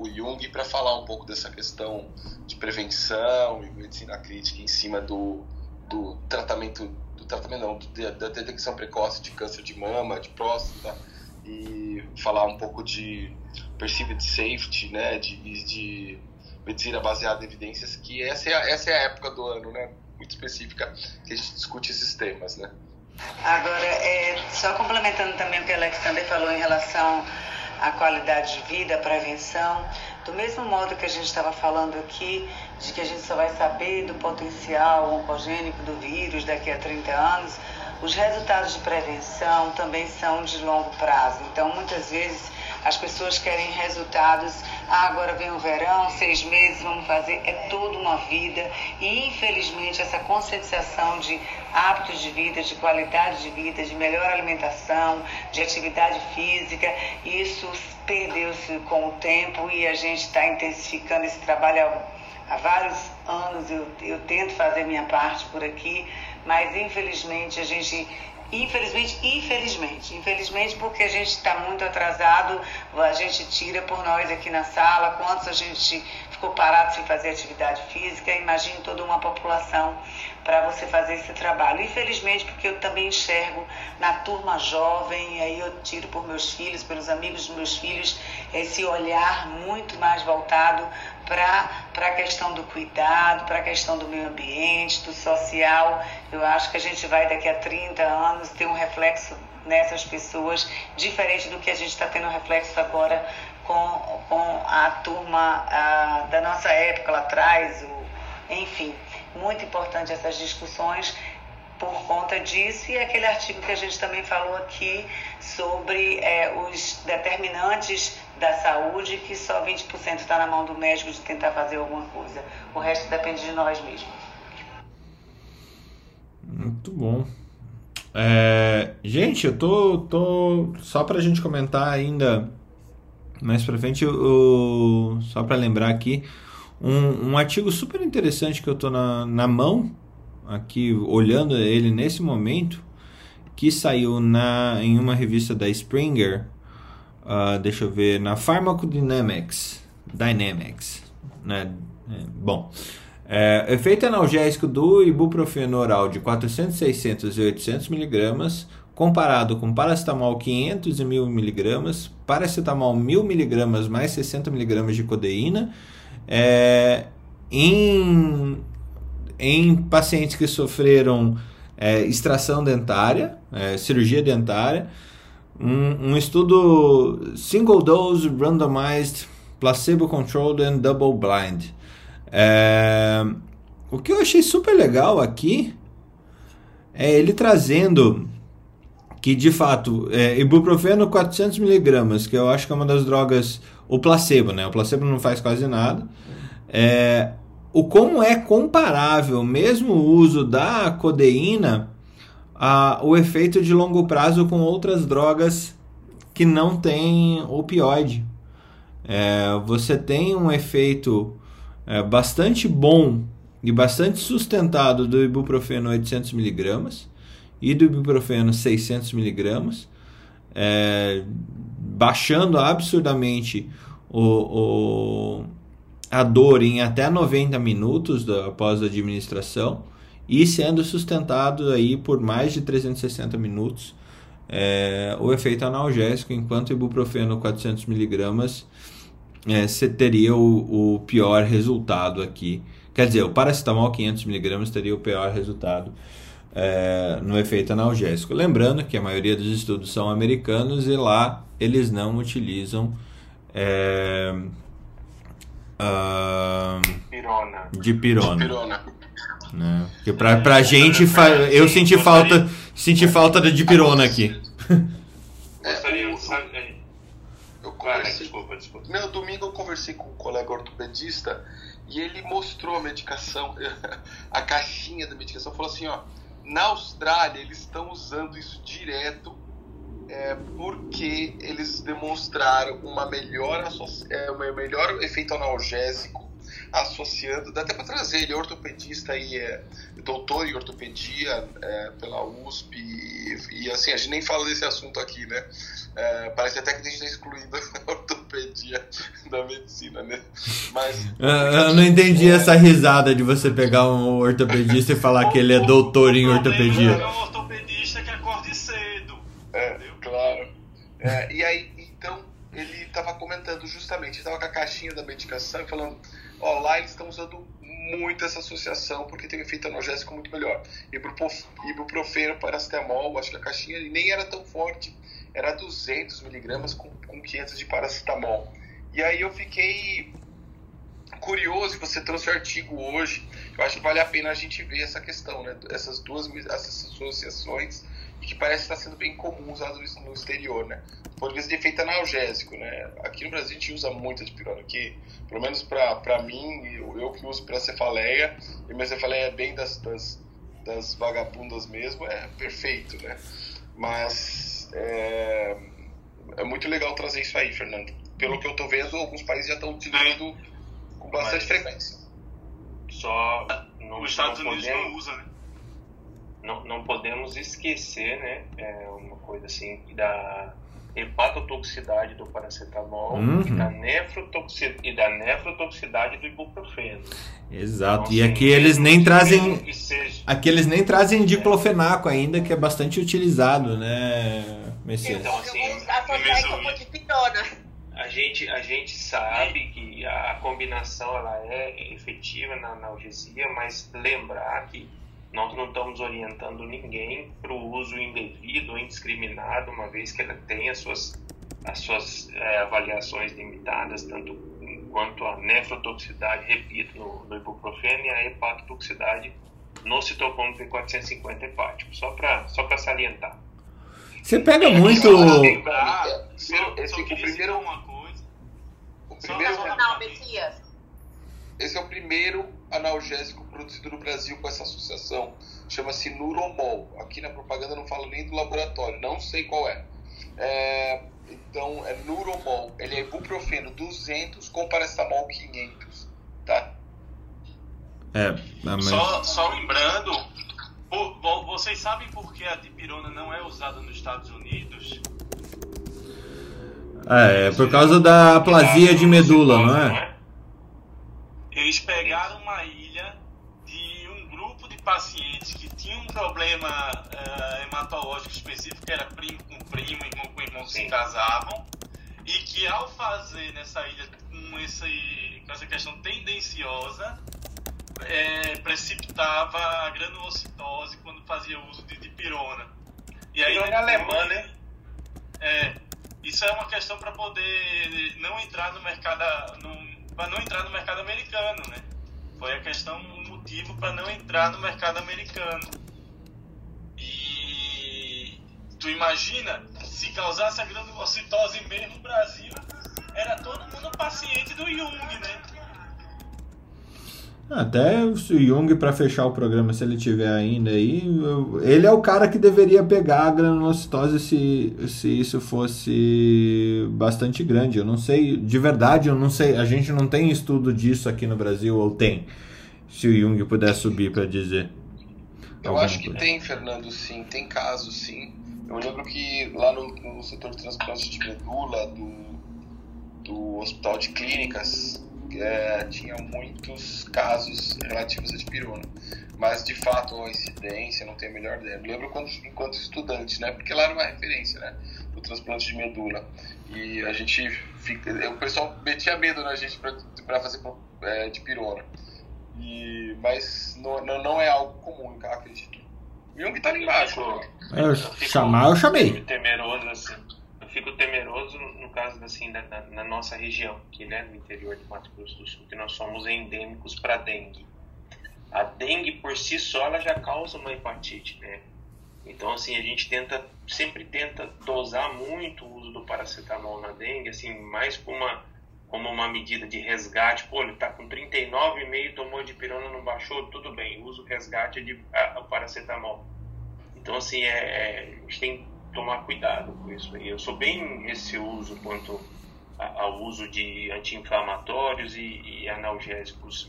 o Jung para falar um pouco dessa questão de prevenção e medicina crítica em cima do, do tratamento, do tratamento não, da detecção precoce de câncer de mama, de próstata e falar um pouco de perceived safety, né, de, de medicina baseada em evidências, que essa é, a, essa é a época do ano, né, muito específica, que a gente discute esses temas, né. Agora, é, só complementando também o que o Alexander falou em relação à qualidade de vida, à prevenção, do mesmo modo que a gente estava falando aqui, de que a gente só vai saber do potencial oncogênico do vírus daqui a 30 anos, os resultados de prevenção também são de longo prazo. Então, muitas vezes, as pessoas querem resultados. Ah, agora vem o verão, seis meses, vamos fazer. É toda uma vida. E, infelizmente, essa conscientização de hábitos de vida, de qualidade de vida, de melhor alimentação, de atividade física, isso perdeu-se com o tempo e a gente está intensificando esse trabalho há, vários anos. Eu, eu tento fazer minha parte por aqui mas infelizmente a gente Infelizmente, infelizmente, infelizmente porque a gente está muito atrasado, a gente tira por nós aqui na sala, quantos a gente ficou parado sem fazer atividade física, imagine toda uma população para você fazer esse trabalho. Infelizmente, porque eu também enxergo na turma jovem, aí eu tiro por meus filhos, pelos amigos dos meus filhos, esse olhar muito mais voltado para a questão do cuidado, para a questão do meio ambiente, do social. Eu acho que a gente vai daqui a 30 anos ter um reflexo nessas pessoas, diferente do que a gente está tendo reflexo agora com, com a turma a, da nossa época lá atrás, o, enfim. Muito importante essas discussões por conta disso e aquele artigo que a gente também falou aqui sobre é, os determinantes da saúde, que só 20% está na mão do médico de tentar fazer alguma coisa. O resto depende de nós mesmos. Muito bom. É, gente, eu tô, tô só para a gente comentar ainda mais para frente, o, só para lembrar aqui, um, um artigo super interessante que eu estou na, na mão, aqui olhando ele nesse momento, que saiu na, em uma revista da Springer, uh, deixa eu ver, na Pharmacodynamics, Dynamics, né? É, bom, é, efeito analgésico do ibuprofeno oral de 400, 600 e 800 miligramas comparado com paracetamol 500 e 1000 miligramas, paracetamol 1000 miligramas mais 60 miligramas de codeína, é, em, em pacientes que sofreram é, extração dentária, é, cirurgia dentária, um, um, estudo single dose randomized placebo controlled and double blind. É, o que eu achei super legal aqui é ele trazendo que de fato é, ibuprofeno 400 miligramas, que eu acho que é uma das drogas, o placebo, né? O placebo não faz quase nada. É, o como é comparável, mesmo o uso da codeína, a, o efeito de longo prazo com outras drogas que não têm opioide. É, você tem um efeito é, bastante bom e bastante sustentado do ibuprofeno 800 miligramas e do ibuprofeno 600 miligramas, é, baixando absurdamente o, o, a dor em até 90 minutos da, após a administração e sendo sustentado aí por mais de 360 minutos é, o efeito analgésico, enquanto ibuprofeno 400 miligramas é, você teria o, o pior resultado aqui. Quer dizer, o paracetamol 500mg teria o pior resultado é, no efeito analgésico. Lembrando que a maioria dos estudos são americanos e lá eles não utilizam é, uh, pirona. de pirona. De pirona. Né? Porque pra, pra gente, eu senti falta, senti falta de pirona aqui. desculpa, desculpa. Meu, domingo eu conversei com um colega ortopedista e ele mostrou a medicação, a caixinha da medicação, falou assim, ó, na Austrália eles estão usando isso direto é, porque eles demonstraram uma melhor, é, uma melhor efeito analgésico associando, dá até para trazer, ele é ortopedista e é doutor em ortopedia é, pela USP e, e, assim, a gente nem fala desse assunto aqui, né? É, parece até que a gente está excluindo a ortopedia da medicina, né? Mas. Eu não entendi essa risada de você pegar um ortopedista e falar que ele é doutor em ortopedia. É um ortopedista que acorde cedo. É, entendeu? claro. É, e aí, então, ele estava comentando justamente, estava com a caixinha da medicação e falando: eles estão usando muito essa associação porque tem efeito analgésico muito melhor. Ibuprofeno, paracetamol, acho que a caixinha nem era tão forte era 200 miligramas com, com 500 de paracetamol. E aí eu fiquei curioso, você trouxe o artigo hoje, eu acho que vale a pena a gente ver essa questão, né? Essas duas essas associações e que parece estar sendo bem comum usado no exterior, né? Por vezes de efeito analgésico, né? Aqui no Brasil a gente usa muito de pirona, que pelo menos para mim, eu, eu, que uso para cefaleia, e minha cefaleia é bem das, das, das vagabundas mesmo, é perfeito, né? Mas é, é muito legal trazer isso aí, Fernando. Pelo que eu estou vendo, alguns países já estão utilizando com bastante Mas, frequência. Só no, Os Estados Unidos podemos, não usa, né? Não, não podemos esquecer, né? É uma coisa assim da hepatotoxicidade do paracetamol uhum. e, da nefrotoxi e da nefrotoxicidade do ibuprofeno. Exato. Então, e assim, aqui eles nem trazem aqui eles nem trazem diclofenaco é. ainda, que é bastante utilizado, né, Messias? Então, assim, a gente, a gente sabe que a combinação ela é efetiva na analgesia, mas lembrar que nós não estamos orientando ninguém para o uso indevido ou indiscriminado, uma vez que ela tem as suas, as suas é, avaliações limitadas, tanto quanto a nefrotoxicidade, repito, no, no ibuprofeno e a hepatotoxicidade no citocromo P450 hepático, só para só salientar. Você pega muito. Lembrar, esse, esse, o primeiro uma coisa. O primeiro. Não, Messias. Esse é o primeiro analgésico produzido no Brasil com essa associação. Chama-se Nuromol. Aqui na propaganda não fala nem do laboratório, não sei qual é. é Então é Nuromol. Ele é ibuprofeno 200 com paracetamol 500, tá? É, mas... só, só lembrando, vocês sabem por que a dipirona não é usada nos Estados Unidos? É, é por causa da aplasia de medula, não é? Eles pegaram uma ilha de um grupo de pacientes que tinham um problema uh, hematológico específico, que era primo com primo, irmão com irmão que se casavam, e que ao fazer nessa ilha com, esse, com essa questão tendenciosa, é, precipitava a granulocitose quando fazia uso de dipirona. E aí, depois, alemã, né? É, isso é uma questão para poder não entrar no mercado, para não entrar no mercado americano, né? Foi a questão, o motivo para não entrar no mercado americano. E tu imagina se causasse a granulocitose mesmo no Brasil, era todo mundo paciente do Jung, né? Até o Jung, para fechar o programa, se ele tiver ainda aí, ele é o cara que deveria pegar a granulocitose se, se isso fosse bastante grande. Eu não sei, de verdade, eu não sei. A gente não tem estudo disso aqui no Brasil, ou tem? Se o Jung puder subir para dizer. Eu acho que coisa. tem, Fernando, sim. Tem casos, sim. Eu lembro que lá no, no setor de transplante de medula do, do Hospital de Clínicas, é, tinha muitos casos relativos à dipirona. Mas, de fato, a incidência, não tenho a melhor ideia. Eu lembro quando, enquanto estudante, né? Porque lá era uma referência, né? Do transplante de medula. E a gente fica... O pessoal metia medo na gente para fazer é, dipirona. E, mas não, não é algo comum, acredito. O Jung tá ali embaixo. Eu, chamar, eu chamei. Temeroso, assim fico temeroso no caso assim da, da, na nossa região, que né, no interior de Mato Grosso do Sul, que nós somos endêmicos para dengue. A dengue por si só ela já causa uma hepatite, né? Então assim a gente tenta sempre tenta dosar muito o uso do paracetamol na dengue, assim mais como uma como uma medida de resgate. Pô, ele está com 39,5, tomou de pirona, não baixou, tudo bem, usa o resgate de a, a paracetamol. Então assim é, é, a gente tem tomar cuidado com isso aí. Eu sou bem receoso quanto ao uso de anti-inflamatórios e, e, analgésicos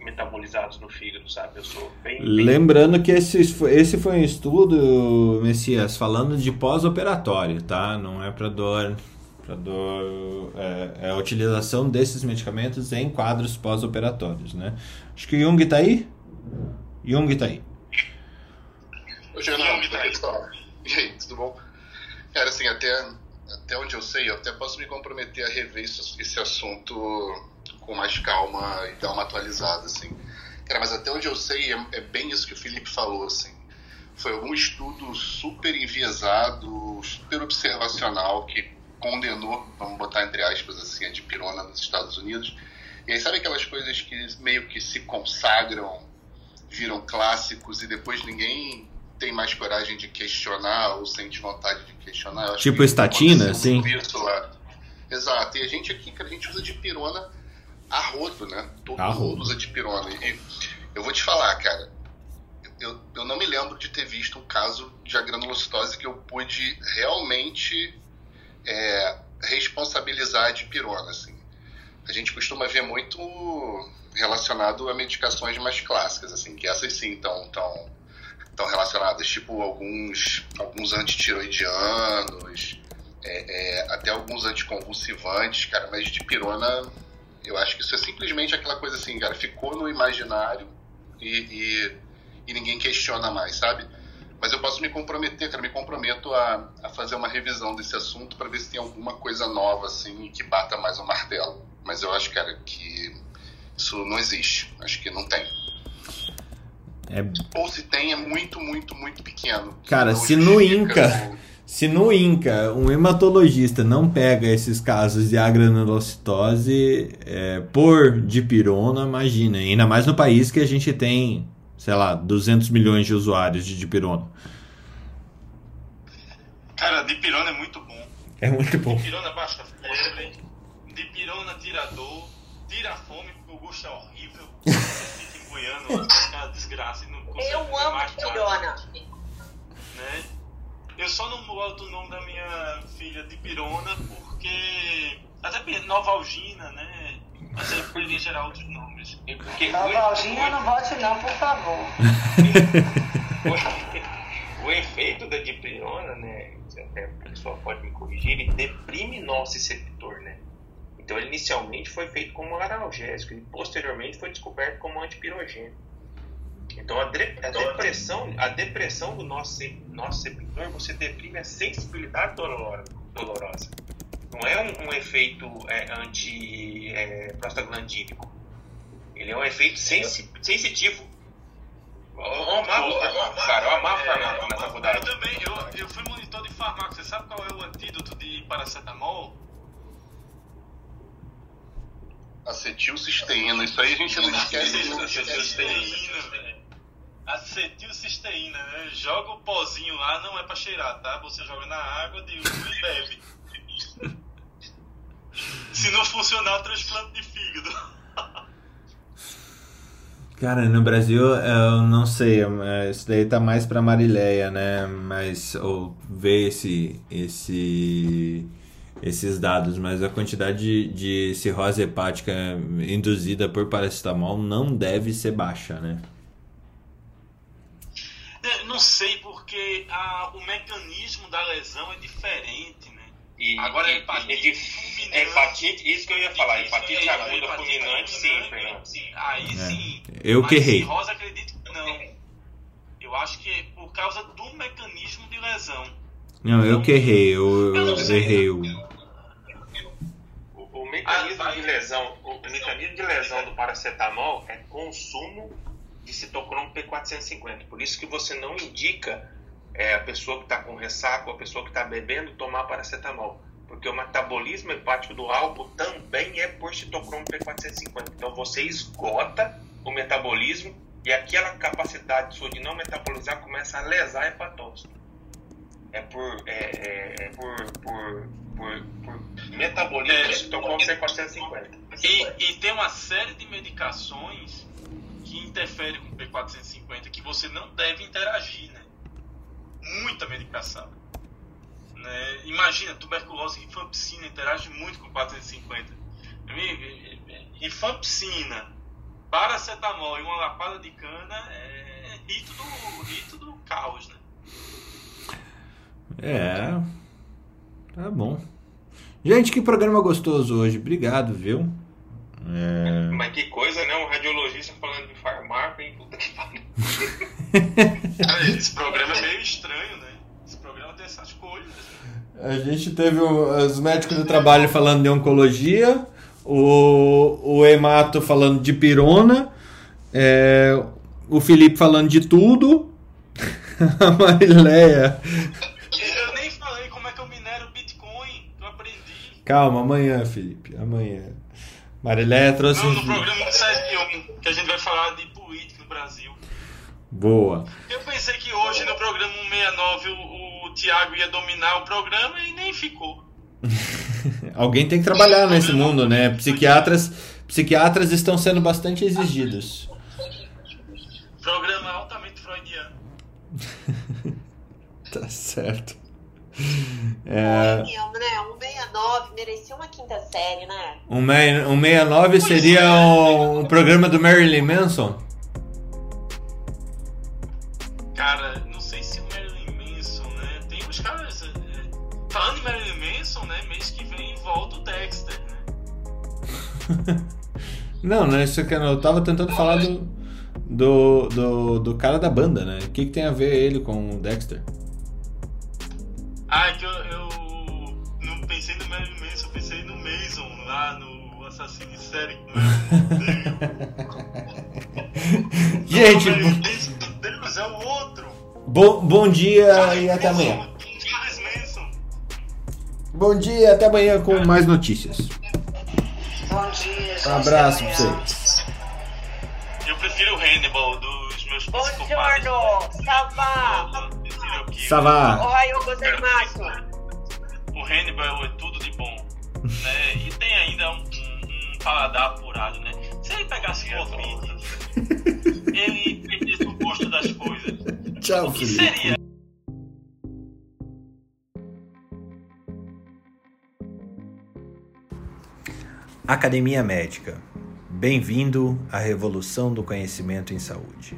metabolizados no fígado, sabe? Eu sou bem. bem... Lembrando que esse, esse foi um estudo, Messias, falando de pós-operatório, tá? Não é para dor. Para dor. É, é, a utilização desses medicamentos em quadros pós-operatórios, né? Acho que o Jung tá aí? Jung tá aí. O Jung tá aí. E aí, tudo bom? Cara, assim, até, até onde eu sei, eu até posso me comprometer a rever esse, esse assunto com mais calma e dar uma atualizada, assim. Cara, mas até onde eu sei, é, é bem isso que o Felipe falou, assim. Foi um estudo super enviesado, super observacional, que condenou, vamos botar entre aspas assim, a dipirona nos Estados Unidos. E aí sabe aquelas coisas que meio que se consagram, viram clássicos e depois ninguém tem mais coragem de questionar ou sente vontade de questionar. tipo estatina, sim. Exato. E a gente aqui, a gente usa de pirona a rodo, né? Todo a mundo usa de pirona. E eu vou te falar, cara, eu, eu não me lembro de ter visto um caso de agranulocitose que eu pude realmente é, responsabilizar de pirona, assim. A gente costuma ver muito relacionado a medicações mais clássicas, assim, que essas sim estão tão, estão relacionadas, tipo alguns, alguns antitiroidianos, é, é, até alguns anticonvulsivantes, cara, mas de pirona, eu acho que isso é simplesmente aquela coisa assim, cara, ficou no imaginário e, e, e ninguém questiona mais, sabe? Mas eu posso me comprometer, cara, me comprometo a, a fazer uma revisão desse assunto para ver se tem alguma coisa nova, assim, que bata mais o martelo. Mas eu acho, cara, que isso não existe. Acho que não tem. É... Ou se tem, é muito, muito, muito pequeno. Cara, se no Inca. Se no Inca um hematologista não pega esses casos de agranulocitose é, por dipirona, imagina. Ainda mais no país que a gente tem, sei lá, 200 milhões de usuários de dipirona. Cara, dipirona é muito bom. É muito bom. Dipirona baixa febre, dipirona tira dor, tira fome porque o gosto é horrível. desgraça e não Eu amo pirona. Né? Eu só não boto o nome da minha filha de Pirona porque. Até Novalgina, né? Mas eu poderia gerar outros nomes. Porque Novalgina não bote não, por favor. o, efeito da dipirona, né? Até a pessoa pode me corrigir, ele deprime nosso receptor? Então ele inicialmente foi feito como analgésico e posteriormente foi descoberto como antipirogênico. Então a, de, a, depressão, a depressão do nosso, nosso receptor, você deprime a sensibilidade dolorosa. Não é um, um efeito é, anti-prostaglandínico. É, Ele é um efeito sensi, sensitivo. Eu amava, cara, eu amava farmácia na faculdade. Eu também, eu, eu fui monitor de farmácia. Você sabe qual é o antídoto de paracetamol? Acetilcisteína, isso aí a gente não esquece. Acetilcisteína, velho. Acetilcisteína, né? Joga o pozinho lá, não é pra cheirar, tá? Você joga na água de uso e bebe. Se não funcionar, o transplante de fígado. Cara, no Brasil, eu não sei, isso daí tá mais pra Marileia, né? Mas, ou ver esse, esse, esses dados, mas a quantidade de, de cirrose hepática induzida por paracetamol não deve ser baixa, né? É, não sei, porque a, o mecanismo da lesão é diferente, né? E, Agora, e, hepatite, hepatite, hepatite, isso que eu ia falar, hepatite aguda fulminante, sim, Fernando. Aí é. sim. Eu que errei. Cirrose, acredito que não. Eu acho que é por causa do mecanismo de lesão. Não, eu que errei, eu, eu, eu errei o... o... O mecanismo de lesão, o mecanismo de lesão do paracetamol é consumo de citocromo P450. Por isso que você não indica é, a pessoa que está com ressaca ou a pessoa que está bebendo tomar paracetamol. Porque o metabolismo hepático do álcool também é por citocromo P450. Então você esgota o metabolismo e aquela capacidade sua de não metabolizar começa a lesar a hepatose. É por, é, é, é por, por, por, por metabolismo é, de citocromo P450. E, e tem uma série de medicações que interferem com o P450 que você não deve interagir, né? Muita medicação. Né? Imagina, tuberculose e rifampicina interage muito com o 450. Rifampicina, paracetamol e uma lapada de cana é rito do, rito do caos, né? É. Tá bom. Gente, que programa gostoso hoje. Obrigado, viu? É... Mas que coisa, né? Um radiologista falando de farmácia, hein? Puta que pariu. Esse programa é meio estranho, né? Esse programa tem essas coisas. A gente teve os médicos do trabalho falando de oncologia, o, o Emato falando de pirona, é, o Felipe falando de tudo, a Marileia. Eu nem falei como é que eu minero Bitcoin, eu aprendi. Calma, amanhã, Felipe, amanhã. Marileia trouxe. Não, no programa 71, que a gente vai falar de política no Brasil. Boa. Eu pensei que hoje no programa 169 o, o Tiago ia dominar o programa e nem ficou. Alguém tem que trabalhar nesse mundo, né? Psiquiatras, psiquiatras estão sendo bastante exigidos. Programa altamente freudiano. tá certo. É... Pô, né? 169 merecia uma quinta série, né? 169 seria um, um programa do Marilyn Manson? Cara, não sei se o Marilyn Manson, né? Tem uns caras. É, é, falando em Marilyn Manson, né? Mês que vem volta o Dexter, né? não, não é isso que eu tava tentando falar do, do, do, do cara da banda, né? O que, que tem a ver ele com o Dexter? Ah, é que eu, eu série. Gente, Deus é o outro. Bom, bom dia Charles e até Manson, amanhã. Bom dia, e até amanhã com mais notícias. Bom dia, Um abraço pra vocês. Eu prefiro o Hannibal dos meus Buongiorno, Salva! Savá. Ohio gozaimasu. O Hannibal é tudo de bom. Né? E tem ainda um paladar apurado, né? Se ele pegasse é Covid, ele perdesse o gosto das coisas. Tchau, o que filho. seria? Academia Médica. Bem-vindo à revolução do conhecimento em saúde.